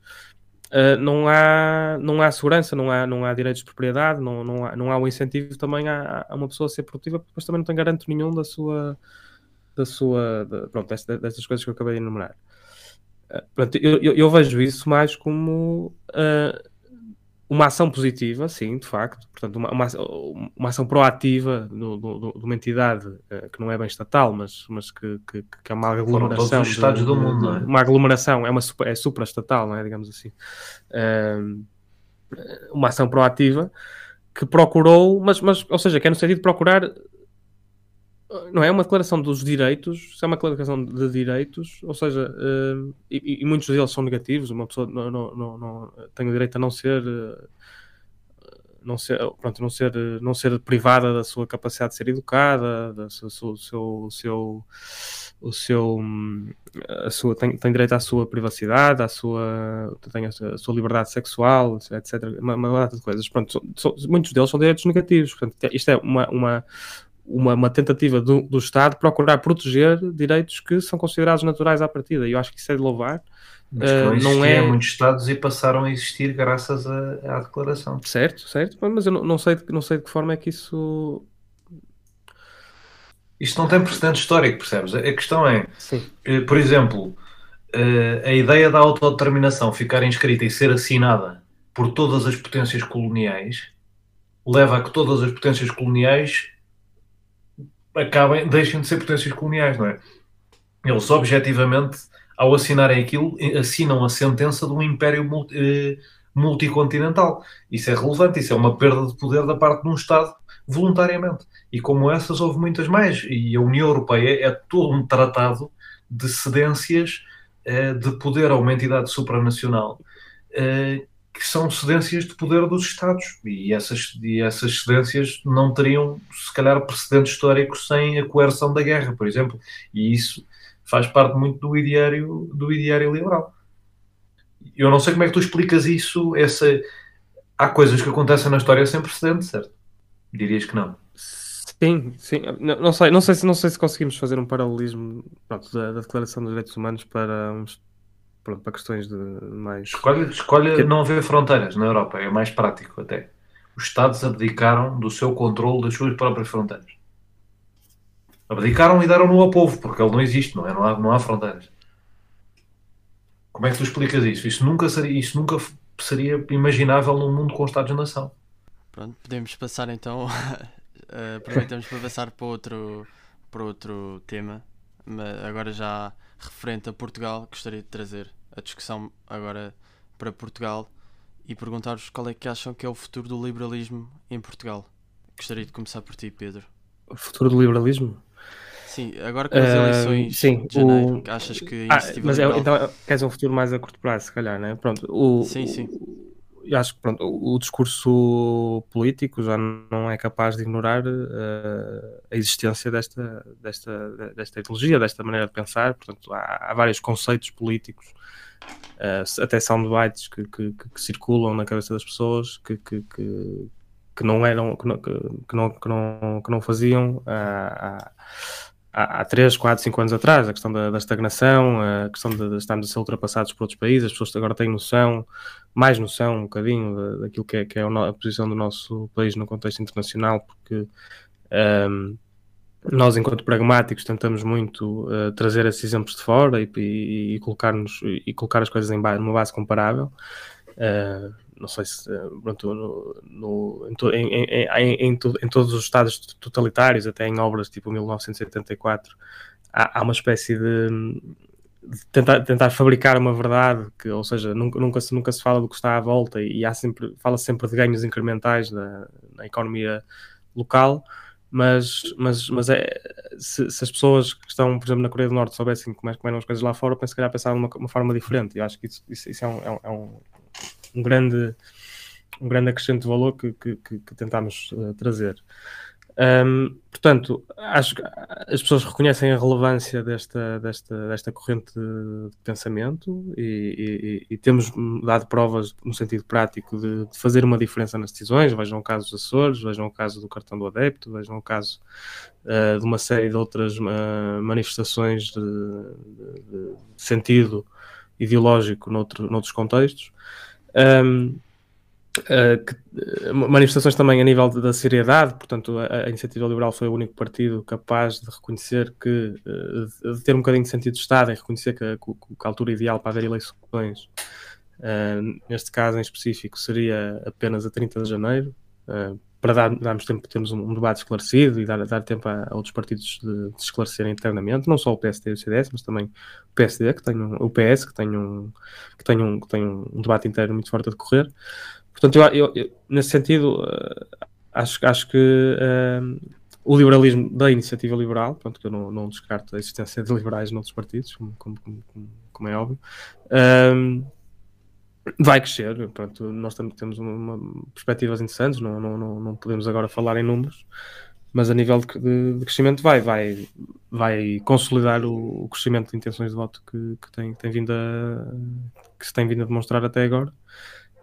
Uh, não, há, não há segurança, não há, não há direitos de propriedade, não, não, há, não há o incentivo também a, a uma pessoa ser produtiva, porque depois também não tem garanto nenhum da sua, da sua de, pronto, destas, destas coisas que eu acabei de enumerar. Uh, pronto, eu, eu, eu, vejo isso mais como uh, uma ação positiva, sim, de facto, portanto, uma, uma, uma ação proativa de uma entidade uh, que não é bem estatal, mas, mas que, que, que é uma aglomeração. todos os estados de, do mundo, não é? Uma aglomeração, é uma é supraestatal, não é? Digamos assim. Uh, uma ação proativa que procurou, mas, mas, ou seja, que é no sentido de procurar não é uma declaração dos direitos, é uma declaração de direitos, ou seja, uh, e, e, muitos deles são negativos, uma pessoa não, não, não, não tem o direito a não ser, uh, não ser, pronto, não ser, não ser privada da sua capacidade de ser educada, da sua, seu, seu, seu, o seu, a sua, tem, tem direito à sua privacidade, à sua, tem a sua, liberdade sexual, etc. Uma, uma data de coisas. Pronto, muitos deles são direitos negativos. Portanto, isto é uma, uma uma, uma tentativa do, do, Estado procurar proteger direitos que são considerados naturais à partida. E eu acho que isso é de louvar. Mas uh, não é muitos Estados e passaram a existir graças a, à declaração. Certo, certo. Mas eu não, não, sei, não sei de que forma é que isso. Isto não tem precedente histórico, percebes? A questão é, Sim. Eh, por exemplo, eh, a ideia da autodeterminação ficar inscrita e ser assinada por todas as potências coloniais leva a que todas as potências coloniais acabem, deixem de ser potências coloniais, não é? Eles objetivamente, ao assinarem aquilo, assinam a sentença de um império multi, eh, multicontinental. Isso é relevante, isso é uma perda de poder da parte de um Estado voluntariamente. E como essas houve muitas mais. E a União Europeia é todo um tratado de cedências eh, de poder a uma entidade supranacional eh, que são cedências de poder dos Estados e essas, e essas cedências não teriam, se calhar, precedentes históricos sem a coerção da guerra, por exemplo, e isso faz parte muito do ideário, do ideário liberal. Eu não sei como é que tu explicas isso, essa... há coisas que acontecem na história sem precedente, certo? Dirias que não. Sim, sim. Não, não, sei, não, sei se, não sei se conseguimos fazer um paralelismo pronto, da, da Declaração dos Direitos Humanos para pronto, para questões de mais. Escolhe, escolhe que... não haver fronteiras na Europa, é mais prático até. Os Estados abdicaram do seu controle das suas próprias fronteiras. Abdicaram e deram-no ao povo, porque ele não existe, não é? Não há, não há fronteiras. Como é que tu explicas isso? Isso nunca seria, isso nunca seria imaginável num mundo com Estados-nação. Pronto, podemos passar então. (laughs) aproveitamos para passar para outro, para outro tema, mas agora já referente a Portugal, gostaria de trazer a discussão agora para Portugal e perguntar-vos qual é que acham que é o futuro do liberalismo em Portugal. Gostaria de começar por ti, Pedro. O futuro do liberalismo? Sim, agora com as uh, eleições sim, de janeiro, o... achas que a ah, Mas é, então queres um futuro mais a curto prazo, se calhar, né? Pronto, o, sim, sim. Eu acho que pronto, o discurso político já não é capaz de ignorar uh, a existência desta, desta, desta ideologia, desta maneira de pensar. Portanto, há, há vários conceitos políticos, uh, até são debates que, que, que, que, circulam na cabeça das pessoas que, que, que, não eram, que não, que, não, que, não, que não faziam. Uh, há, há 3, 4, 5 anos atrás, a questão da, da estagnação, a questão de, de, estarmos a ser ultrapassados por outros países, as pessoas agora têm noção, mais noção um bocadinho daquilo que é, que é a posição do nosso país no contexto internacional, porque um, nós, enquanto pragmáticos, tentamos muito uh, trazer esses exemplos de fora e, e, e colocar-nos e colocar as coisas em base, numa base comparável. Uh, não sei se eh, pronto, no, no, em, em, em, em, todos os estados totalitários, até em obras tipo 1984, há, há uma espécie de tentar, tentar fabricar uma verdade, que, ou seja, nunca, nunca, se, nunca se fala do que está à volta e há sempre, fala sempre de ganhos incrementais na, na economia local, mas, mas, mas é, se, se, as pessoas que estão, por exemplo, na Coreia do Norte soubessem como, é, como eram as coisas lá fora, penso que calhar pensar de uma, uma forma diferente. Eu acho que isso, isso, isso é, um, é, um, é um, grande um grande acrescente de valor que, que, que, tentamos uh, trazer. Um, portanto, acho que as pessoas reconhecem a relevância desta, desta, desta corrente de pensamento e, e, e temos dado provas no sentido prático de, de, fazer uma diferença nas decisões. Vejam o caso dos Açores, vejam o caso do cartão do adepto, vejam o caso uh, de uma série de outras uh, manifestações de, de, de, sentido ideológico noutro, noutros contextos. Um, Uh, que, uh, manifestações também a nível da seriedade, portanto, a, a, Iniciativa Liberal foi o único partido capaz de reconhecer que, uh, de ter um bocadinho de sentido de Estado e reconhecer que, que, que a altura ideal para haver eleições, neste caso em específico, seria apenas a 30 de janeiro, para dar, darmos tempo termos um, um, debate esclarecido e dar, dar tempo a, a outros partidos de, de, esclarecerem internamente, não só o PSD e o CDS, mas também o PSD, que tem um, o PS, que tem um, que tem um, que tem um debate interno muito forte a decorrer. Portanto, eu, eu, eu nesse sentido, uh, acho, acho que uh, o liberalismo da iniciativa liberal, pronto, que eu não, não descarto a existência de liberais noutros partidos, como, como, como, como é óbvio, uh, vai crescer. Pronto, nós também temos uma, uma perspectivas interessantes, não, não, não, não, podemos agora falar em números, mas a nível de, de, crescimento vai, vai, vai consolidar o, o, crescimento de intenções de voto que, que, tem, tem vindo a, que se tem vindo a demonstrar até agora.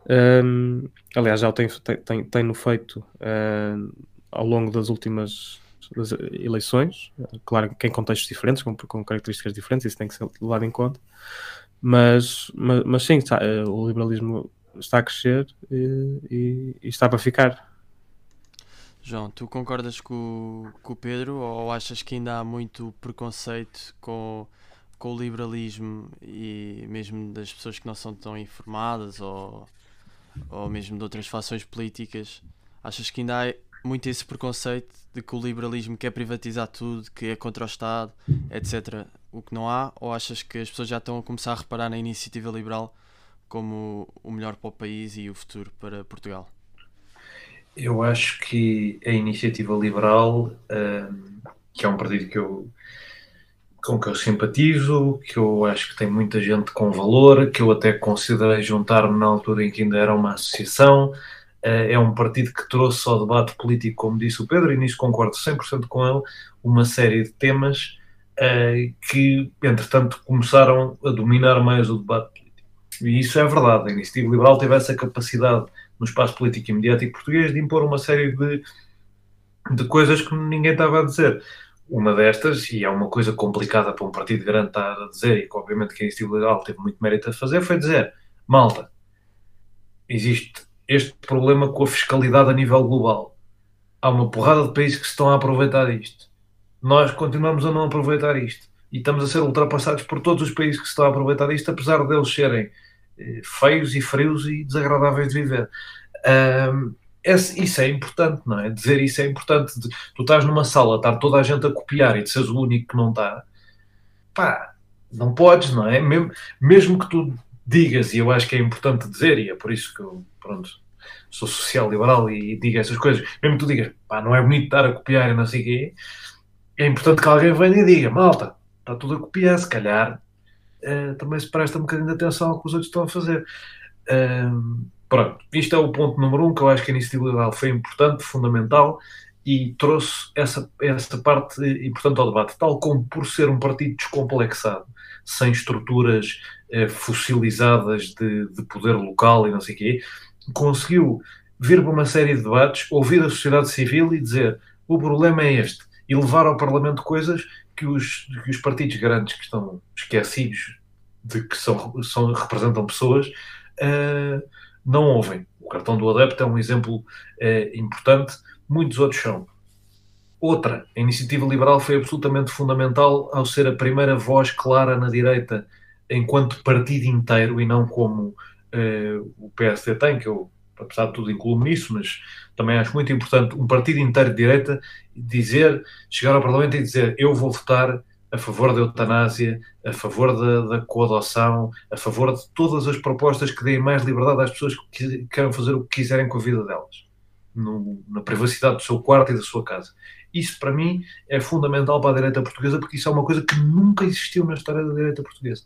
Um, aliás, já o tem, tem, tem no feito uh, ao longo das últimas das eleições, claro que em contextos diferentes, com, com, características diferentes, isso tem que ser levado em conta, mas, mas, mas sim, está, uh, o liberalismo está a crescer e, e, e, está para ficar. João, tu concordas com, com o Pedro ou achas que ainda há muito preconceito com, com o liberalismo e mesmo das pessoas que não são tão informadas ou ou mesmo de outras fações políticas, achas que ainda há muito esse preconceito de que o liberalismo quer privatizar tudo, que é contra o Estado, etc. O que não há? Ou achas que as pessoas já estão a começar a reparar na iniciativa liberal como o melhor para o país e o futuro para Portugal? Eu acho que a iniciativa liberal, um, que é um partido que eu com que eu simpatizo, que eu acho que tem muita gente com valor, que eu até considerei juntar-me na altura em que ainda era uma associação. Eh, é um partido que trouxe ao debate político, como disse o Pedro, e nisso concordo 100% com ele, uma série de temas que, entretanto, começaram a dominar mais o debate político. E isso é verdade. A Iniciativa Liberal teve essa capacidade no espaço político e mediático português de impor uma série de, de coisas que ninguém estava a dizer uma destas, e é uma coisa complicada para um partido grande estar a dizer, e que obviamente que a iniciativa legal teve muito mérito a fazer, foi dizer, malta, existe este problema com a fiscalidade a nível global. Há uma porrada de países que se estão a aproveitar disto. Nós continuamos a não aproveitar isto. E estamos a ser ultrapassados por todos os países que estão a aproveitar disto, apesar deles serem eh, feios e frios e desagradáveis de viver. Um, esse, isso é importante, não é? Dizer isso é importante. Tu estás numa sala, estar toda a gente a copiar e de seres o único que não está, pá, não podes, não é? Mesmo, mesmo que tu digas, e eu acho que é importante dizer, e é por isso que eu, pronto, sou social-liberal e digo essas coisas, mesmo que tu digas, pá, não é bonito estar a copiar e não sei o quê, é importante que alguém venha e diga, malta, está tudo a copiar, se calhar uh, também se presta um bocadinho de atenção ao que os outros estão a fazer. Uh, Pronto, isto é o ponto número um que eu acho que a iniciativa liberal foi importante, fundamental e trouxe essa, essa parte importante ao debate, tal como por ser um partido descomplexado, sem estruturas eh, fossilizadas de, de, poder local e não sei o quê, conseguiu vir para uma série de debates, ouvir a sociedade civil e dizer o problema é este, e levar ao Parlamento coisas que os, que os partidos grandes que estão esquecidos de que são, são representam pessoas. Uh, não ouvem. O cartão do adepto é um exemplo é, importante, muitos outros são. Outra, a iniciativa liberal foi absolutamente fundamental ao ser a primeira voz clara na direita enquanto partido inteiro e não como eh, o PSD tem, que eu, apesar de tudo, incluo nisso, mas também acho muito importante um partido inteiro de direita dizer, chegar ao Parlamento e dizer eu vou votar a favor da eutanásia, a favor da, da coadoção, a favor de todas as propostas que deem mais liberdade às pessoas que queiram fazer o que quiserem com a vida delas, no, na privacidade do seu quarto e da sua casa. Isso, para mim, é fundamental para a direita portuguesa, porque isso é uma coisa que nunca existiu na história da direita portuguesa.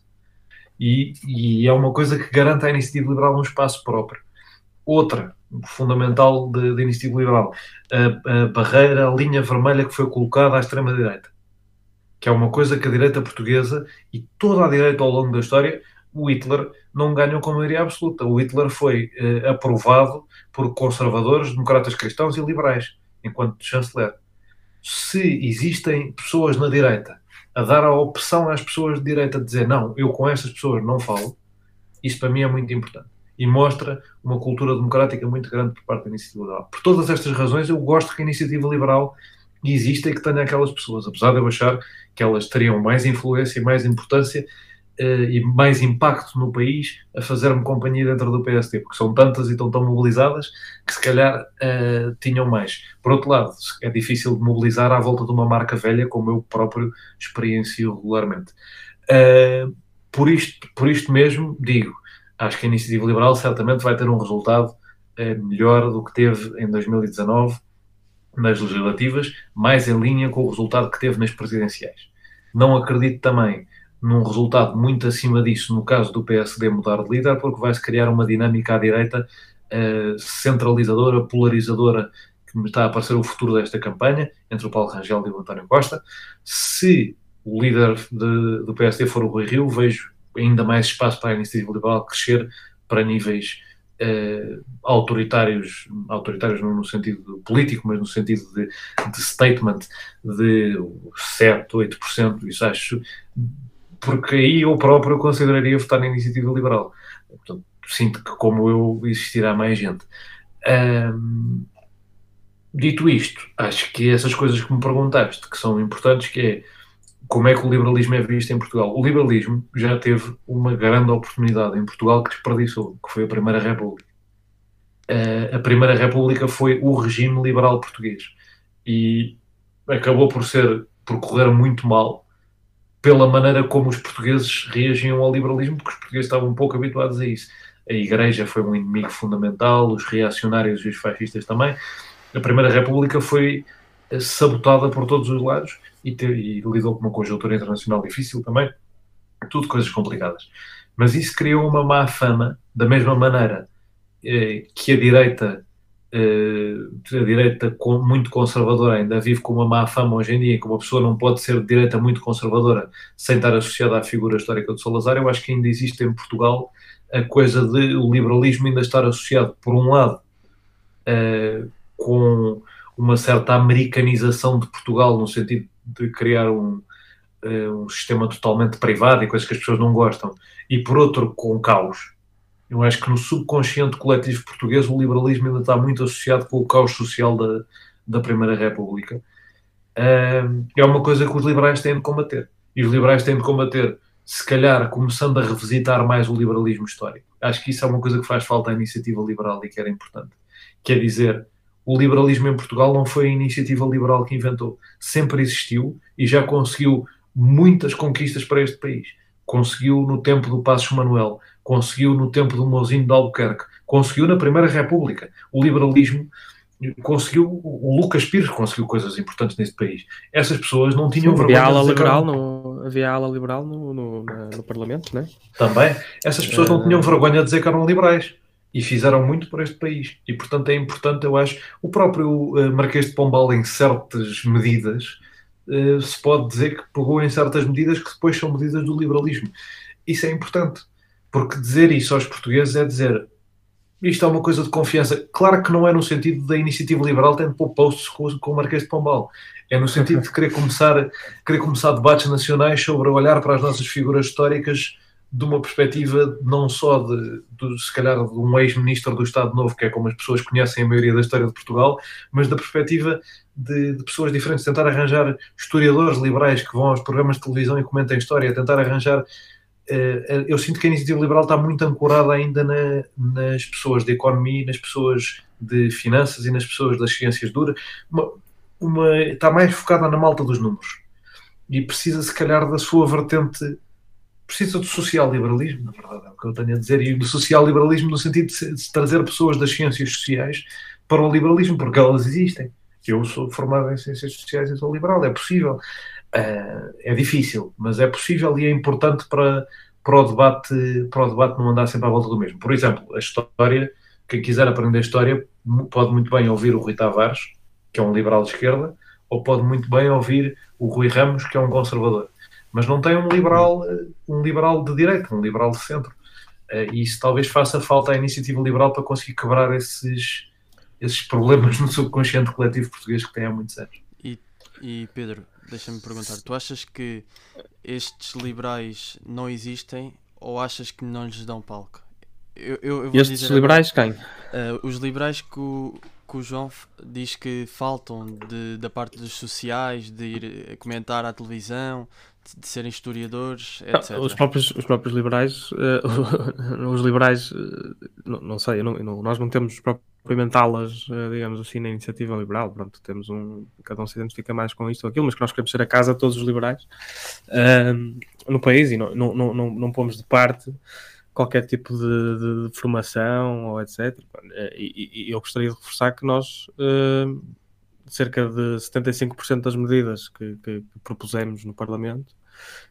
E, e é uma coisa que garante à iniciativa liberal um espaço próprio. Outra, fundamental da iniciativa liberal, a, a barreira, a linha vermelha que foi colocada à extrema-direita que é uma coisa que a direita portuguesa e toda a direita ao longo da história, o Hitler não ganhou com maioria absoluta. O Hitler foi eh, aprovado por conservadores, democratas cristãos e liberais, enquanto chanceler. Se existem pessoas na direita a dar a opção às pessoas de direita de dizer não, eu com essas pessoas não falo, isso para mim é muito importante. E mostra uma cultura democrática muito grande por parte da iniciativa liberal. Por todas estas razões, eu gosto que a iniciativa liberal exista e que tenha aquelas pessoas, apesar de eu achar que elas teriam mais influência e mais importância uh, e mais impacto no país a fazer-me companhia dentro do PSD, porque são tantas e estão tão mobilizadas que se calhar uh, tinham mais. Por outro lado, é difícil de mobilizar à volta de uma marca velha, como eu próprio experiencio regularmente. Uh, por, isto, por isto mesmo, digo, acho que a Iniciativa Liberal certamente vai ter um resultado melhor do que teve em 2019 nas legislativas, mais em linha com o resultado que teve nas presidenciais. Não acredito também num resultado muito acima disso no caso do PSD mudar de líder, porque vai-se criar uma dinâmica à direita uh, centralizadora, polarizadora, que me está a aparecer o futuro desta campanha, entre o Paulo Rangel e o António Costa. Se o líder de, do PSD for o Rui Rio, vejo ainda mais espaço para a iniciativa liberal crescer para níveis uh, autoritários, autoritários não no sentido político, mas no sentido de, de statement de 7, 8%, isso acho, porque aí eu próprio consideraria votar na iniciativa liberal. Portanto, sinto que como eu existirá mais gente. Um, dito isto, acho que essas coisas que me perguntaste, que são importantes, que é como é que o liberalismo é visto em Portugal. O liberalismo já teve uma grande oportunidade em Portugal que desperdiçou, que foi a Primeira República. Uh, a Primeira República foi o regime liberal português e acabou por ser, por correr muito mal pela maneira como os portugueses reagiam ao liberalismo, porque os portugueses estavam um pouco habituados a isso. A Igreja foi um inimigo fundamental, os reacionários e os fascistas também. A Primeira República foi sabotada por todos os lados e, ter, e lidou com uma conjuntura internacional difícil também, tudo coisas complicadas. Mas isso criou uma má fama, da mesma maneira eh, que a direita, eh, a direita com, muito conservadora ainda vive com uma má fama hoje em dia, que uma pessoa não pode ser de direita muito conservadora sem estar associada à figura histórica de Salazar, eu acho que ainda existe em Portugal a coisa de o liberalismo ainda estar associado, por um lado, eh, com uma certa americanização de Portugal, no sentido de criar um, eh, um sistema totalmente privado e coisas que as pessoas não gostam, e por outro, com caos. Eu acho que no subconsciente coletivo português o liberalismo ainda está muito associado com o caos social da, da Primeira República. é uma coisa que os liberais têm de combater. E os liberais têm de combater, se calhar, começando a revisitar mais o liberalismo histórico. Acho que isso é uma coisa que faz falta à iniciativa liberal e que era importante. Quer dizer, o liberalismo em Portugal não foi a iniciativa liberal que inventou. Sempre existiu e já conseguiu muitas conquistas para este país. Conseguiu no tempo do Passos Manuel, conseguiu no tempo do Mozinho de Albuquerque, conseguiu na Primeira República. O liberalismo conseguiu, o Lucas Pires conseguiu coisas importantes neste país. Essas pessoas não tinham Sim, vergonha. Havia ala liberal, no, havia ala liberal no, no, no Parlamento, não é? Também. Essas pessoas não tinham vergonha de dizer que eram liberais e fizeram muito por este país. E, portanto, é importante, eu acho, o próprio uh, Marquês de Pombal, em certas medidas, uh, se pode dizer que pegou em certas medidas que depois são medidas do liberalismo. Isso é importante, porque dizer isso aos portugueses é dizer isto é uma coisa de confiança. Claro que não é no sentido da iniciativa liberal tendo pôr posts com, com o Marquês de Pombal. É no sentido de querer começar, querer começar debates nacionais sobre olhar para as nossas figuras históricas de uma perspectiva não só de, de se calhar de um ex-ministro do Estado Novo, que é como as pessoas conhecem a maioria da história de Portugal, mas da perspectiva de, de, pessoas diferentes, tentar arranjar historiadores liberais que vão aos programas de televisão e comentem história, tentar arranjar. Uh, eu sinto que a iniciativa liberal está muito ancorada ainda na, nas pessoas de economia, nas pessoas de finanças e nas pessoas das ciências duras. Uma, uma, está mais focada na malta dos números e precisa, se calhar, da sua vertente. Precisa do social-liberalismo, na verdade, é o que eu tenho a dizer, e do social-liberalismo no sentido de, de trazer pessoas das ciências sociais para o liberalismo, porque elas existem. Eu sou formado em ciências sociais e sou liberal, é possível. Uh, é difícil, mas é possível e é importante para, para, o debate, para o debate não andar sempre à volta do mesmo. Por exemplo, a história, quem quiser aprender história pode muito bem ouvir o Rui Tavares, que é um liberal de esquerda, ou pode muito bem ouvir o Rui Ramos, que é um conservador. Mas não tem um liberal, um liberal de direita, um liberal de centro. Uh, e isso talvez faça falta à iniciativa liberal para conseguir quebrar esses, esses problemas no subconsciente coletivo português que tem há muitos anos. E, e Pedro, deixa-me perguntar, tu achas que estes liberais não existem ou achas que não lhes dão palco? Eu, eu, eu estes liberais agora, quem? Uh, os liberais que o, que o João diz que faltam de, da parte dos sociais, de ir comentar à televisão, de, de serem historiadores, etc. Os próprios, os próprios liberais, uh, (laughs) os liberais, uh, não, não, sei, não, não, nós não temos experimentá-las, eh, digamos assim, na iniciativa liberal. Pronto, temos um. Cada um se identifica mais com isto ou aquilo, mas que nós queremos ser a casa de todos os liberais uh, no país e não, não, não, não pomos de parte qualquer tipo de, de, formação ou etc. E, e, eu gostaria de reforçar que nós. Uh, cerca de 75% das medidas que, que propusemos no Parlamento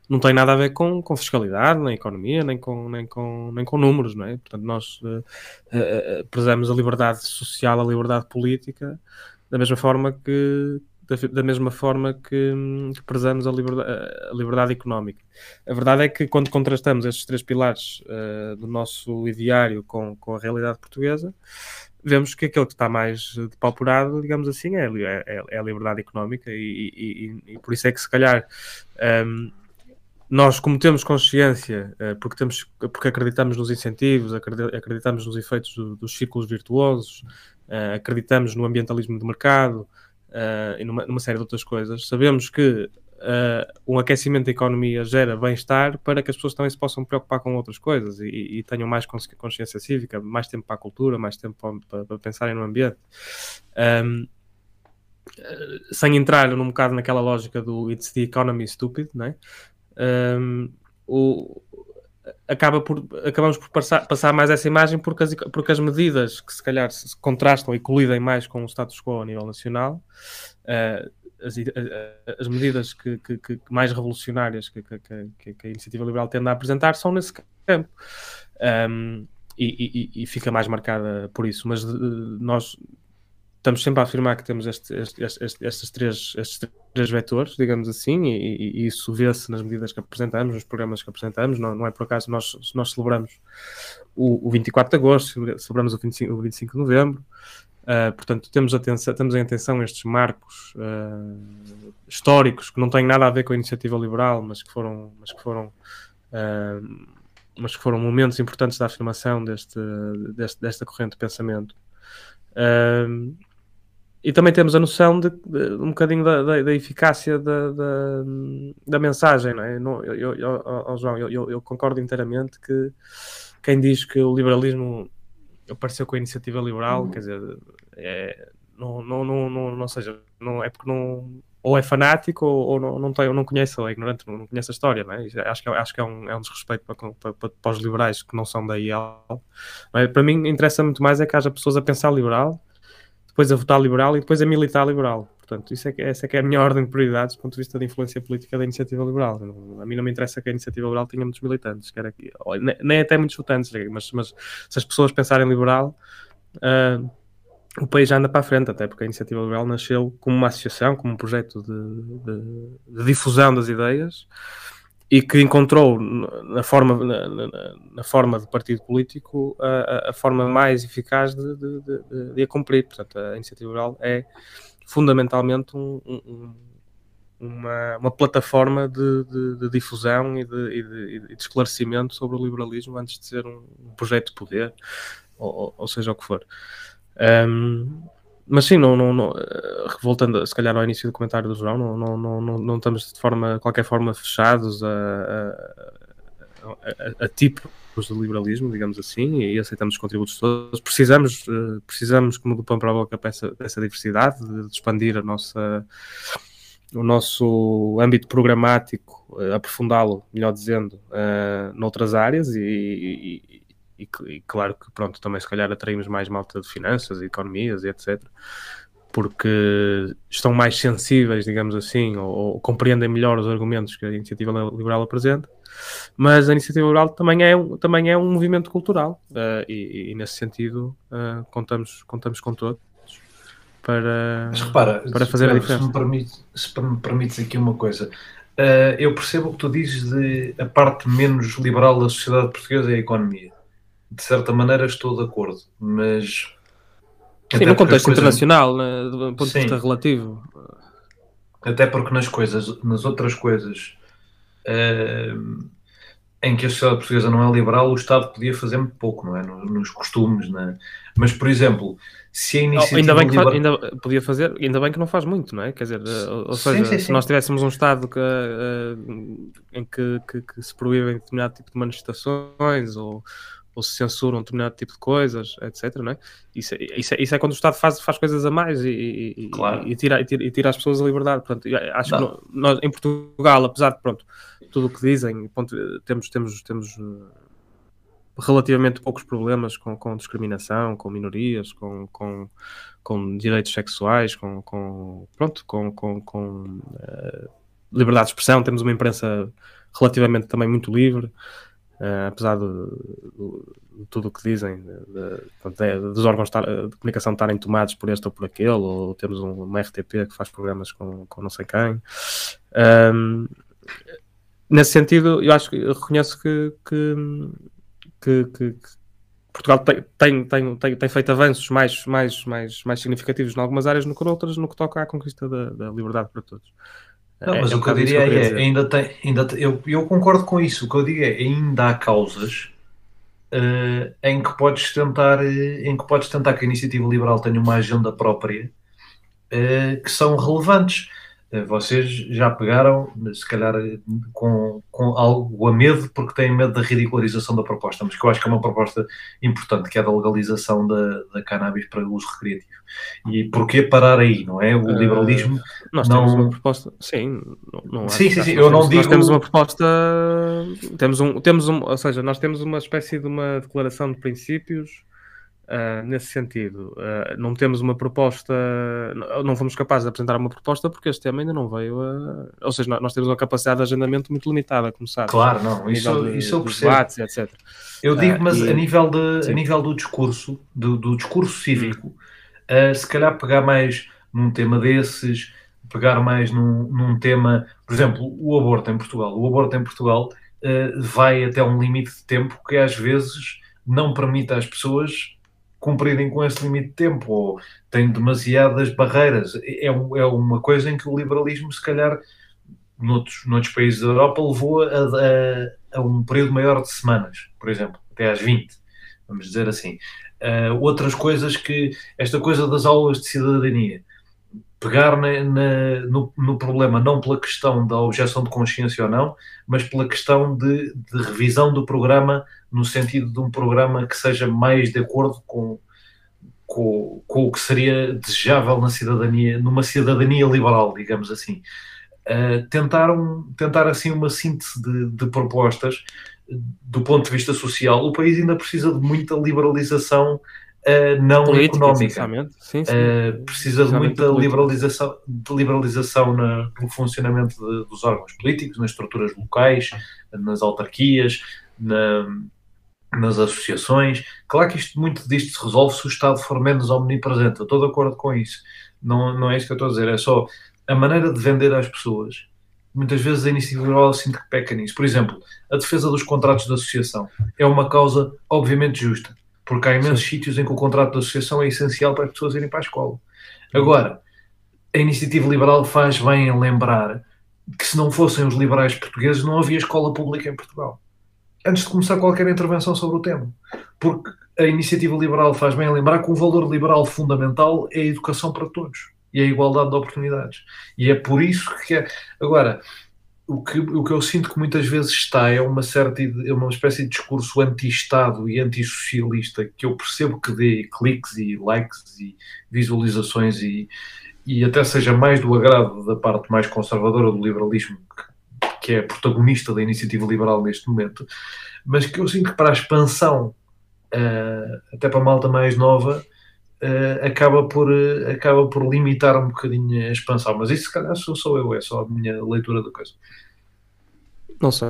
não tem nada a ver com, com fiscalidade, nem economia, nem com, nem, com, nem com números, não é? Portanto, nós uh, uh, prezamos a liberdade social, a liberdade política, da mesma forma que da, da mesma forma que, que prezamos a liberdade, a liberdade económica. A verdade é que quando contrastamos estes três pilares uh, do nosso ideário com, com a realidade portuguesa, vemos que aquele que está mais depauperado, digamos assim, é, é, é a liberdade económica e, e, e, e, por isso é que se calhar um, nós, como temos consciência, uh, porque, temos, porque acreditamos nos incentivos, acreditamos nos efeitos do, dos círculos virtuosos, uh, acreditamos no ambientalismo de mercado uh, e numa, numa, série de outras coisas, sabemos que um aquecimento da economia gera bem-estar para que as pessoas também se possam preocupar com outras coisas e, e tenham mais consciência cívica, mais tempo para a cultura, mais tempo para, para pensarem no ambiente. Um, sem entrar num bocado naquela lógica do it's the economy stupid, né? Um, o, acaba por, acabamos por passar, passar mais essa imagem porque as, porque as medidas que se calhar se contrastam e colidem mais com o status quo a nível nacional, uh, as, as, medidas que, que, que, mais revolucionárias que, que, a Iniciativa Liberal tende a apresentar são nesse campo. Um, e, e, e, fica mais marcada por isso. Mas uh, nós estamos sempre a afirmar que temos este, este, este, estes, três, três vetores, digamos assim, e, e isso vê-se nas medidas que apresentamos, nos programas que apresentamos. Não, não é por acaso nós, nós celebramos o, o 24 de agosto, celebramos o 25, o 25 de novembro. Uh, portanto, temos, atenção, temos em atenção estes marcos uh, históricos que não têm nada a ver com a iniciativa liberal, mas que foram, mas que foram, uh, mas que foram momentos importantes da afirmação deste, deste desta corrente de pensamento. Uh, e também temos a noção de, de um bocadinho da, da, da eficácia da, da, da, mensagem, não é? Não, eu, eu, eu, João, eu, eu, concordo inteiramente que quem diz que o liberalismo apareceu com a iniciativa liberal, quer dizer, é, não, não, não, não, não seja, não é porque não ou é fanático ou, ou não, não, tem, ou não conhece, ou é ignorante, não, conhece a história, não é? Acho que, é, acho que é, um, é um desrespeito para, para, para, os liberais que não são da IEL. É? Para mim, interessa muito mais é que haja pessoas a pensar liberal depois a votar liberal e depois a militar liberal. Portanto, isso é essa é que é a minha ordem de prioridades do ponto de vista da influência política da iniciativa liberal. A mim não me interessa que a iniciativa liberal tenha muitos militantes, quer aqui, nem até muitos votantes, mas, mas se as pessoas pensarem liberal, uh, o país anda para a frente, até porque a iniciativa liberal nasceu como uma associação, como um projeto de, de, de difusão das ideias e que encontrou na forma, na, na, forma de partido político a, a forma mais eficaz de, de, de, de, a cumprir. Portanto, a iniciativa liberal é fundamentalmente um, um, uma, uma, plataforma de, difusão e, e de, esclarecimento sobre o liberalismo antes de ser um, projeto de poder, ou, ou seja o que for. Um, mas sim, não, não, não, eh, voltando se calhar ao início do comentário do João, não, não, não, não, não estamos de forma, qualquer forma fechados a, a, a, a tipos de liberalismo, digamos assim, e aceitamos os contributos todos. Precisamos, eh, precisamos como do pão para a boca, dessa, diversidade, de expandir a nossa, o nosso âmbito programático, uh, aprofundá-lo, melhor dizendo, uh, noutras áreas e, e, e, e, claro que pronto, também se calhar atraímos mais malta de finanças, economias e etc. Porque estão mais sensíveis, digamos assim, ou, ou compreendem melhor os argumentos que a iniciativa liberal apresenta mas a iniciativa liberal também é, também é um movimento cultural uh, e, e, nesse sentido uh, contamos, contamos com todos para, mas repara, para fazer se, a diferença. Se me, permite, se me permites aqui uma coisa, uh, eu percebo o que tu dizes de a parte menos liberal da sociedade portuguesa é a economia. De certa maneira estou de acordo, mas... Sim, no contexto coisas... internacional, né, do ponto de vista relativo. Até porque nas coisas, nas outras coisas uh, em que a sociedade portuguesa não é liberal, o Estado podia fazer muito pouco, não é? Nos, costumes, né? Mas, por exemplo, se a iniciativa. ainda bem que liberal... ainda podia fazer, ainda bem que não faz muito, não é? Quer dizer, eh, ou, seja, sim, sim, se nós tivéssemos um Estado que, uh, em que, que, que, se proíbem determinado tipo de manifestações ou, ou se censuram um determinado tipo de coisas, etc. Não é? Isso, é, isso, é, isso é quando o Estado faz, faz coisas a mais e, e, claro. e, tira, e, tira, e tira as pessoas a liberdade. Portanto, acho não. que nós, em Portugal, apesar de pronto, tudo o que dizem, ponto, temos, temos, temos eh, relativamente poucos problemas com, com discriminação, com minorias, com, com, com direitos sexuais, com, com pronto, com, com, com uh, liberdade de expressão. Temos uma imprensa relativamente também muito livre. Uh, apesar de, de, tudo o que dizem, de, dos órgãos de comunicação estarem tomados por este ou por aquele, ou temos um, uma RTP que faz programas com, com não sei quem. Um, nesse sentido, eu acho que eu reconheço que, que, que, que Portugal tem, tem, tem, tem, feito avanços mais, mais, mais, mais significativos em algumas áreas, no que outras, no que toca à conquista da, da liberdade para todos. Não, mas é, o que eu diria que eu é, ainda tem, ainda tem, eu, eu concordo com isso. O que eu digo é, ainda há causas uh, em que podes tentar, eh, em que podes tentar que a iniciativa liberal tenha uma agenda própria uh, que são relevantes. Eh, vocês já pegaram, se calhar com, com algo a medo, porque têm medo da ridicularização da proposta, mas que eu acho que é uma proposta importante, que é da legalização da, da cannabis para uso recreativo. E porquê parar aí, não é? O uh, liberalismo. Nós não... temos uma proposta, sim, não, não sim, sim, sim, eu não temos, digo. Nós temos uma proposta, temos um, temos um, ou seja, nós temos uma espécie de uma declaração de princípios Uh, nesse sentido, uh, não temos uma proposta, não fomos capazes de apresentar uma proposta porque este tema ainda não veio a. Ou seja, nós temos uma capacidade de agendamento muito limitada, como sabes. Claro, não, isso, de, isso eu percebo. Debates, etc. Eu digo, uh, mas e... a, nível de, a nível do discurso, do, do discurso cívico, hum. se calhar pegar mais num tema desses, pegar mais num, num tema, por exemplo, o aborto em Portugal. O aborto em Portugal vai até um limite de tempo que às vezes não permite às pessoas cumprirem com esse limite de tempo, ou têm demasiadas barreiras. É, é uma coisa em que o liberalismo, se calhar, noutros, noutros países da Europa, levou a, a, a um período maior de semanas, por exemplo, até às 20, vamos dizer assim. Uh, outras coisas que, esta coisa das aulas de cidadania, pegar na, na, no, no, problema não pela questão da objeção de consciência ou não, mas pela questão de, de, revisão do programa no sentido de um programa que seja mais de acordo com, com, com o que seria desejável na cidadania, numa cidadania liberal, digamos assim. Uh, tentar, assim uma síntese de, de propostas do ponto de vista social. O país ainda precisa de muita liberalização uh, não Política, económica. Sim, sim. Uh, precisa de muita liberalização, de liberalização na, no funcionamento de, dos órgãos políticos, nas estruturas locais, nas autarquias, na, nas associações. Claro que isto, muito disto se resolve se o Estado for menos omnipresente. Eu estou de acordo com isso. Não, não é isso que eu estou a dizer. É só a maneira de vender às pessoas. Muitas vezes a iniciativa liberal sinto que peca nisso. Por exemplo, a defesa dos contratos de associação é uma causa obviamente justa porque há imensos Sim. sítios em que o contrato de associação é essencial para as pessoas irem para a escola. Agora, a iniciativa liberal faz bem em lembrar que se não fossem os liberais portugueses, não havia escola pública em Portugal. Antes de começar qualquer intervenção sobre o tema. Porque a iniciativa liberal faz bem em lembrar que o valor liberal fundamental é a educação para todos e a igualdade de oportunidades. E é por isso que é. Agora, o que, o que eu sinto que muitas vezes está é uma certa é uma espécie de discurso anti-Estado e anti-socialista que eu percebo que dê cliques e likes e visualizações e, e até seja mais do agrado da parte mais conservadora do liberalismo, que, que é protagonista da iniciativa liberal neste momento, mas que eu sinto que para a expansão, uh, até para a malta mais nova, uh, acaba, por, uh, acaba por limitar um bocadinho a expansão. Mas isso, se calhar, sou, sou eu, é só a minha leitura da coisa. Não sei.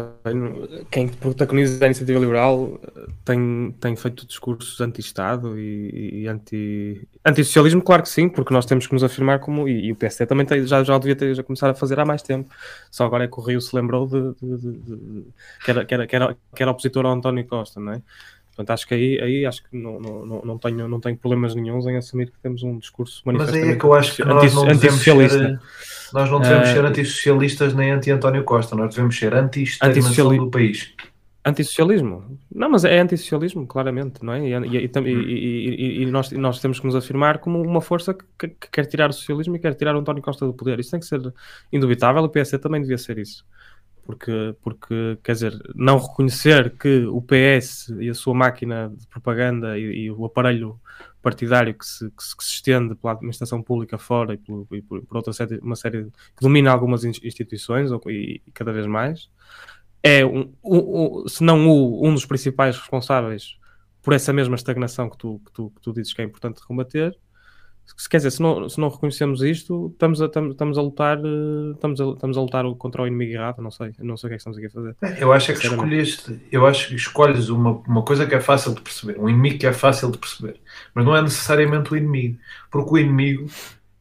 Quem protagoniza a iniciativa liberal eh, tem, tem feito discursos anti-Estado e, e anti, anti-socialismo, claro que sim, porque nós temos que nos afirmar como. E, e o PSD também tem, já, já devia ter já começar a fazer há mais tempo. Só agora é que o Rio se lembrou de, de, de, de que, era, que, era, que, era, que era opositor ao António Costa, não é? Portanto, acho que aí, aí acho que não, não, não, tenho, não tenho problemas nenhums em assumir que temos um discurso manifestamente Mas aí é que eu acho que nós não devemos ser, nós não devemos uh, ser antissocialistas nem anti-António Costa, nós devemos ser anti-estagnação do país. Antissocialismo? Não, mas é antissocialismo, claramente, não é? E, e, e, e, nós, nós temos que nos afirmar como uma força que, que, quer tirar o socialismo e quer tirar o António Costa do poder. Isso tem que ser indubitável, o PSD também devia ser isso porque, porque quer dizer, não reconhecer que o PS e a sua máquina de propaganda e, e o aparelho partidário que se, que se, que, se, estende pela administração pública fora e por, e por, por outra série, uma série que domina algumas instituições e, e cada vez mais, é um, um, um, se não um dos principais responsáveis por essa mesma estagnação que tu, que tu, que tu dizes que é importante combater quer dizer, se não, se não reconhecemos isto, estamos a, estamos, estamos a lutar eh, estamos a, estamos a lutar contra o inimigo errado, não sei, não sei o que é que estamos aqui a fazer. Eu acho que escolheste, eu acho que escolhes uma, uma coisa que é fácil de perceber, um inimigo que é fácil de perceber, mas não é necessariamente o inimigo, porque o inimigo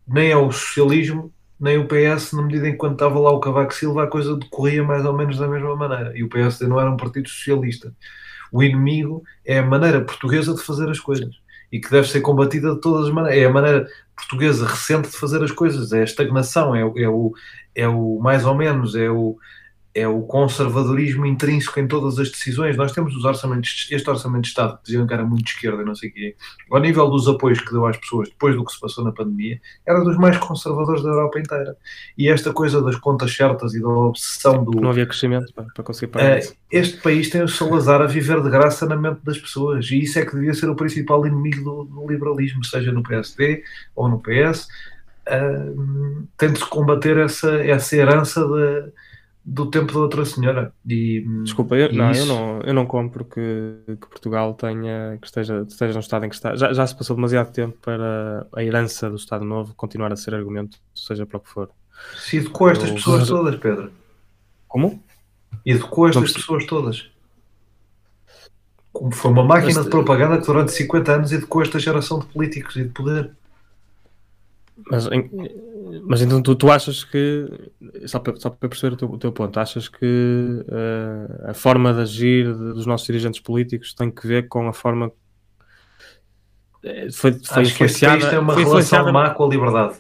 nem é o socialismo, nem o PS, na medida em que quando estava lá o Cavaco Silva, a coisa decorria mais ou menos da mesma maneira, e o PSD não era um partido socialista. O inimigo é a maneira portuguesa de fazer as coisas e que deve ser combatida de todas as maneiras. É a maneira portuguesa recente de fazer as coisas, é a estagnação, é, é, o, é o mais ou menos, é o, é o conservadorismo intrínseco em todas as decisões. Nós temos os orçamentos, este orçamento de Estado que diziam que era muito de esquerda, não sei o quê. Ao nível dos apoios que deu às pessoas depois do que se passou na pandemia, era dos mais conservadores da Europa inteira. E esta coisa das contas certas e da obsessão do. Não havia crescimento para, para conseguir pagar. Uh, este país tem o Salazar a viver de graça na mente das pessoas. E isso é que devia ser o principal inimigo do, do liberalismo, seja no PSD ou no PS. Uh, Tente-se combater essa, essa herança de do tempo da outra senhora. E, Desculpa, eu, não, isso... eu não, eu não compro que, que Portugal tenha, que esteja, esteja no estado em que está. Já, já se passou demasiado tempo para a herança do Estado Novo continuar a ser argumento, seja para o que for. Se educou estas eu... pessoas todas, Pedro. Como? Educou estas pessoas todas. Como foi uma máquina Mas... de propaganda que durante 50 anos educou esta geração de políticos e de poder. Mas, mas então tu, tu achas que, só para, só para perceber o teu, o teu ponto, achas que uh, a forma de agir de, dos nossos dirigentes políticos tem que ver com a forma. Eh, foi, foi Acho influenciada. Que este é uma relação má com a liberdade.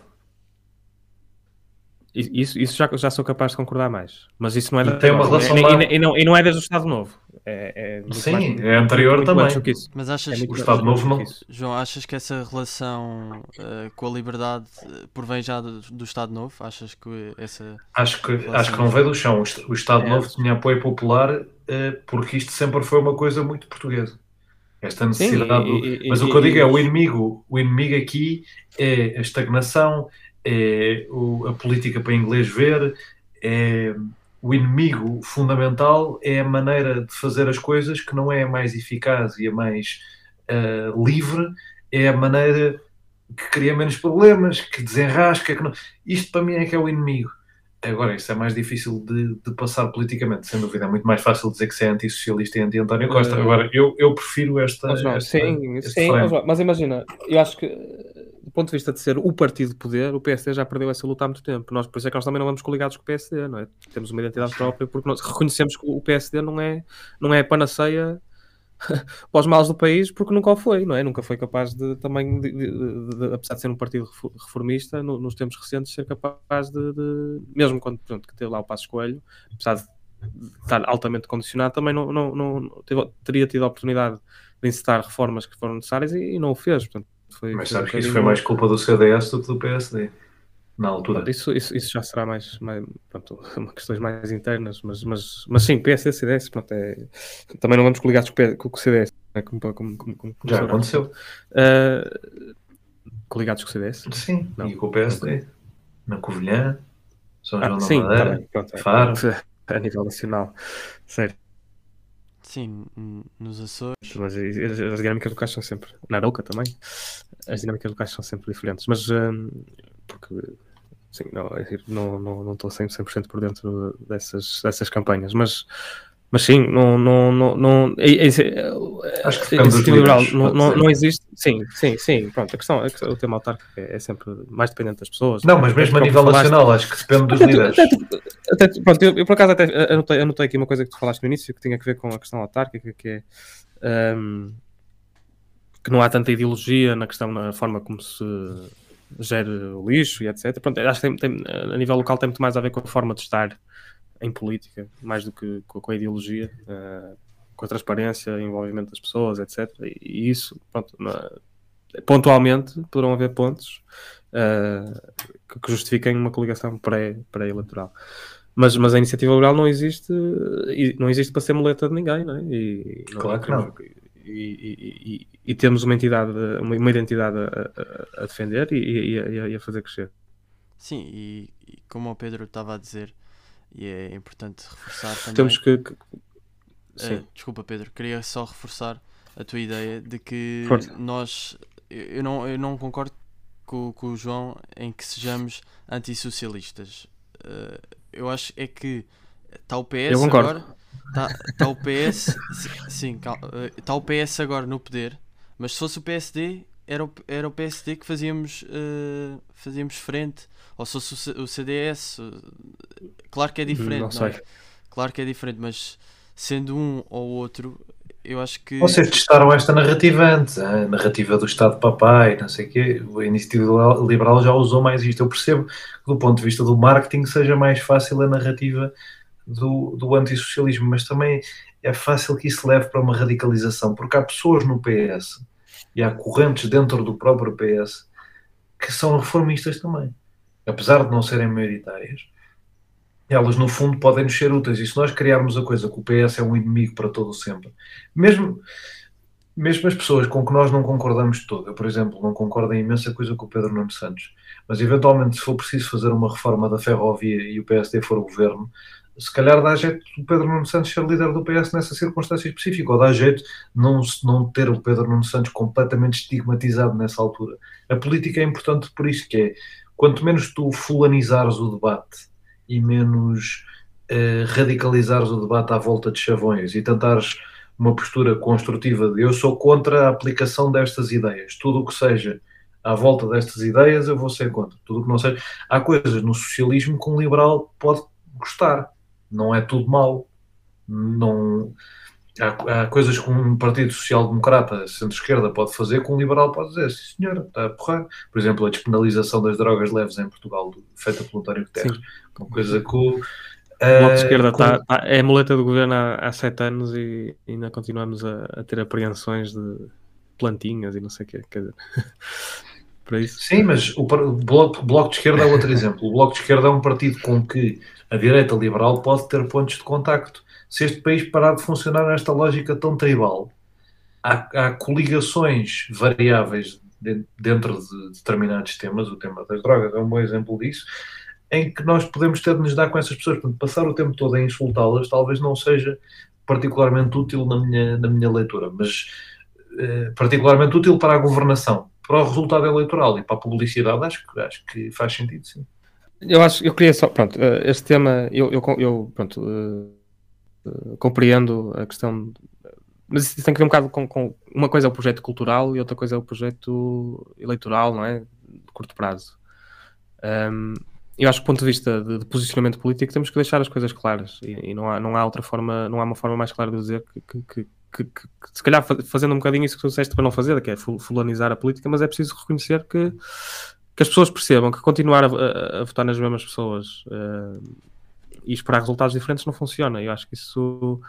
Isso, isso já, já sou capaz de concordar mais. Mas isso não é. E tem uma relação e, e, e, não, e não é desde o Estado Novo. É, é Sim, mais, é anterior muito também. Mas achas é que o Estado Novo não. João, achas que essa relação uh, com a liberdade uh, provém já do, do, Estado Novo? Achas que essa. Acho que, acho que não veio do chão. O Estado é. Novo tinha apoio popular uh, porque isto sempre foi uma coisa muito portuguesa. Esta necessidade. Sim, e, do... Mas o que eu digo é o inimigo. O inimigo aqui é a estagnação, é o, a política para inglês ver, é o inimigo fundamental é a maneira de fazer as coisas que não é a mais eficaz e a mais uh, livre, é a maneira que cria menos problemas, que desenrasca. Que não... Isto para mim é que é o inimigo. Agora, isso é mais difícil de, de, passar politicamente, sem dúvida. É muito mais fácil dizer que se é antissocialista e anti-António Costa. Eh, Agora, eu, eu prefiro esta. esta sim, sim mas imagina, eu acho que ponto de vista de ser o partido de poder, o PSD já perdeu essa luta há muito tempo. Nós, por isso é que nós também não vamos coligados com o PSD, não é? Temos uma identidade própria porque nós reconhecemos que o PSD não é, não é panaceia (laughs) para os males do país porque nunca o foi, não é? Nunca foi capaz de também, de, de, de, apesar de ser um partido reformista, no, nos tempos recentes, ser capaz de, mesmo quando pronto, que teve lá o Passo Coelho, apesar de estar altamente condicionado, também não, não, não teve, teria tido a oportunidade de incitar reformas que foram necessárias e, e não o fez. Portanto, foi, Mas sabes que isso foi mais culpa do CDS do que do PSD na altura. Isso, isso, isso já será mais, mais pronto, (laughs) questões mais internas, mas, mas, mas sim, PSD, CDS, pronto, é, também não vamos coligados com, o CDS, né, como, como, como, já aconteceu. Uh, coligados com o CDS? Sim, não. e com o PSD. Na Covilhã, São João ah, da sim, Madeira, tá pronto, é. Faro. (laughs) A nível nacional, certo. Sim, nos Açores. Mas as, as dinâmicas locais são sempre. Na Arouca também. As dinâmicas locais são sempre diferentes. Mas. Um, porque. Sim, não estou não, não, não 100%, por dentro dessas, dessas campanhas. Mas mas sim, não. não, não, não é, é, é, Acho que iniciativa liberal não, não, não, existe. Sim, sim, sim. Pronto, a questão, é que o tema autárquico é, é, sempre mais dependente das pessoas. Não, mas mesmo a nível nacional, acho que depende dos líderes. Até, até, pronto, eu, eu, por acaso até anotei, anotei aqui uma coisa que tu falaste no início que tinha a ver com a questão autárquica, que é. Um, que não há tanta ideologia na questão, na forma como se gera o lixo e etc. Pronto, acho que tem, tem, a nível local tem muito mais a ver com a forma de estar em política, mais do que com a ideologia, uh, com a transparência, o envolvimento das pessoas, etc. E, isso, pronto, na, pontualmente, poderão haver pontos uh, que, que, justifiquem uma coligação pré-eleitoral. Pré mas, mas a iniciativa liberal não existe, não existe para ser muleta de ninguém, não é? E, claro que não. E, e, e, temos uma entidade, uma, uma identidade a, a, a defender e, a fazer crescer. Sim, e, como o Pedro estava a dizer, e é importante reforçar também. Temos que. que... Uh, desculpa, Pedro, queria só reforçar a tua ideia de que Força. nós. Eu não, eu não concordo com, com o João em que sejamos antissocialistas. Uh, eu acho é que está o PS agora. Está tá o PS. sim, está o PS agora no poder, mas se fosse o PSD, era o, era o PSD que fazíamos, uh, fazíamos frente ou se fosse o CDS, claro que é diferente, não, não é? Claro que é diferente, mas sendo um ou outro, eu acho que. Vocês testaram esta narrativa antes, a narrativa do Estado Papai, não sei o quê. A Iniciativa Liberal já usou mais isto. Eu percebo que, do ponto de vista do marketing, seja mais fácil a narrativa do, do antissocialismo, mas também é fácil que isso leve para uma radicalização, porque há pessoas no PS e há correntes dentro do próprio PS que são reformistas também. Apesar de não serem maioritárias, elas no fundo podem nos ser úteis. E se nós criarmos a coisa que o PS é um inimigo para todo sempre, mesmo, mesmo as pessoas com que nós não concordamos de todo, eu, por exemplo, não concordo em imensa coisa com o Pedro Nuno Santos, mas eventualmente, se for preciso fazer uma reforma da ferrovia e o PSD for o governo, se calhar dá jeito o Pedro Nuno Santos ser líder do PS nessa circunstância específica, ou dá jeito não, não ter o Pedro Nuno Santos completamente estigmatizado nessa altura. A política é importante por isso, que é quanto menos tu fulanizares o debate e menos uh, radicalizares o debate à volta de chavões e tentares uma postura construtiva de eu sou contra a aplicação destas ideias, tudo o que seja à volta destas ideias eu vou ser contra, tudo o que não seja. Há coisas no socialismo que um liberal pode gostar, não é tudo mau. Não, há, há coisas que um Partido Social Democrata, centro-esquerda, pode fazer que um liberal pode dizer, sim senhor, está a porrar. Por exemplo, a despenalização das drogas leves em Portugal, feita pelo António Guterres. Uma coisa que o. O Bloco de Esquerda com... tá, tá, é a muleta do governo há, há sete anos e ainda continuamos a, a, ter apreensões de plantinhas e não sei o quê. Quer dizer, (laughs) para isso. Sim, mas o, o bloco, o bloco de Esquerda é outro exemplo. O Bloco de Esquerda é um partido com que a direita liberal pode ter pontos de contacto se este país parar de funcionar nesta lógica tão tribal, há, há coligações variáveis de, dentro de determinados temas, o tema das drogas é um bom exemplo disso, em que nós podemos ter de nos dar com essas pessoas. Portanto, passar o tempo todo a insultá-las talvez não seja particularmente útil na minha, na minha leitura, mas eh, particularmente útil para a governação, para o resultado eleitoral e para a publicidade, acho, acho que faz sentido, sim. Eu acho, eu queria só, pronto, eh, este tema, eu, eu, eu pronto, eh, compreendo a questão. Mas isso tem que ver um bocado com, com, Uma coisa é o projeto cultural e outra coisa é o projeto eleitoral, não é? De curto prazo. Um, eu acho que do ponto de vista de, de, posicionamento político temos que deixar as coisas claras e, e, não, há, não há outra forma, não há uma forma mais clara de dizer que, que, que, que, que se calhar fazendo um bocadinho isso que tu disseste para não fazer, que é fulanizar a política, mas é preciso reconhecer que, que as pessoas percebam que continuar a, a, a votar nas mesmas pessoas uh, e esperar resultados diferentes não funciona. Eu acho que isso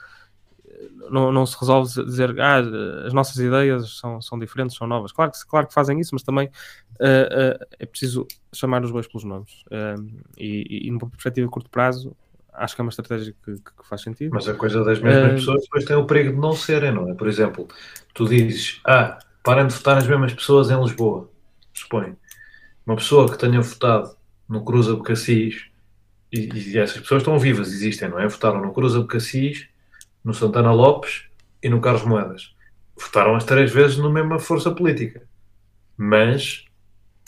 eh, não, não se resolve dizer ah, as nossas ideias são, são diferentes, são novas. Claro que, claro que fazem isso, mas também uh, uh, é preciso chamar os bois pelos nomes. E, e, numa perspectiva de curto prazo, acho que é uma estratégia que, que faz sentido. Mas a coisa das mesmas pessoas depois tem o perigo de não serem, não é? Por exemplo, tu dizes, ah, parem de votar as mesmas pessoas em Lisboa. pressupõe uma pessoa que tenha votado no Cruz Abcacis, e, e essas pessoas estão vivas, existem, não é? Votaram no Cruz Abcacis, no Santana Lopes e no Carlos Moedas. Votaram as três vezes na mesma força política. Mas,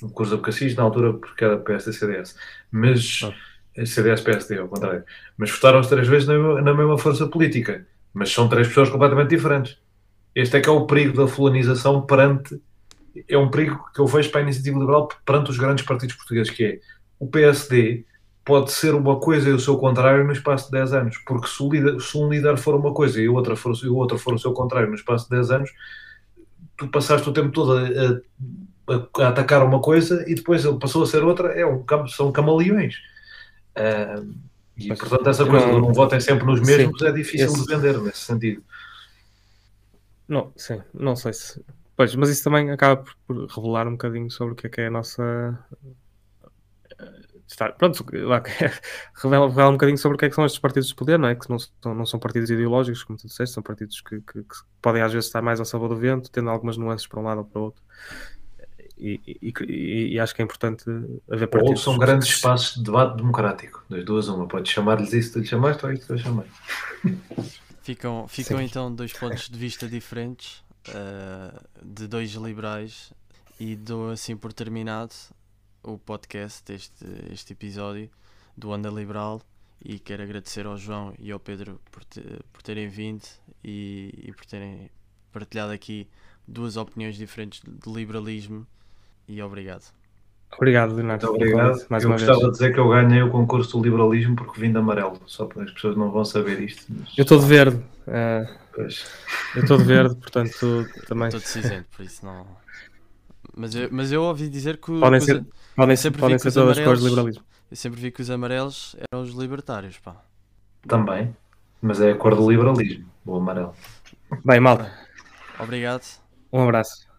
no Cruz Abcacis, na altura, porque era PSD-CDS. Mas, ah. CDS-PSD, ao contrário. Mas votaram as três vezes na, na mesma força política. Mas são três pessoas completamente diferentes. Este é que é o perigo da fulanização perante. É um perigo que eu vejo para a iniciativa liberal perante os grandes partidos portugueses, que é o PSD pode ser uma coisa e o seu contrário no espaço de 10 anos, porque se, líder, se um líder for uma coisa e o outro for, e o outro for o seu contrário no espaço de 10 anos, tu passaste o tempo todo a, a, a atacar uma coisa e depois ele passou a ser outra, é um, são camaleões. Uh, e portanto, essa coisa não, de não votem sempre nos mesmos sim, é difícil esse... de vender nesse sentido. Não, sim, não sei se. Pois, mas isso também acaba por, por revelar um bocadinho sobre o que é, que é a nossa. Estar, pronto, (laughs) revela, revela um bocadinho sobre o que é que são estes partidos de poder, não é? Que não são, não são partidos ideológicos, como tu disseste, são partidos que, que, que podem às vezes estar mais ao sabor do vento, tendo algumas nuances para um lado ou para o outro. E, e, e, acho que é importante haver partidos. Ou são grandes espaços de debate democrático, das duas, uma. Podes chamar-lhes isso, tu lhe chamaste ou isso tu lhe chamei. Ficam, ficam então dois pontos de vista diferentes uh, de dois liberais e dou assim por terminado o podcast, este, este episódio do Onda Liberal e quero agradecer ao João e ao Pedro por, te, por terem vindo e, e por terem partilhado aqui duas opiniões diferentes de liberalismo e obrigado. Obrigado, Leonardo. Muito obrigado. Mais eu uma gostava vez. de dizer que eu ganhei o concurso do liberalismo porque vim de amarelo, só para as pessoas não vão saber isto. Mas... Eu estou de verde. Uh, eu estou de verde, portanto também. Estou de cinzento, por isso não. Mas eu, mas eu ouvi dizer que. Podem ser, podem, sempre podem ser todas as cores de liberalismo. Eu sempre vi que os amarelos eram os libertários, pá. Também, mas é a cor do liberalismo, o amarelo. Bem, malta. Obrigado. Um abraço.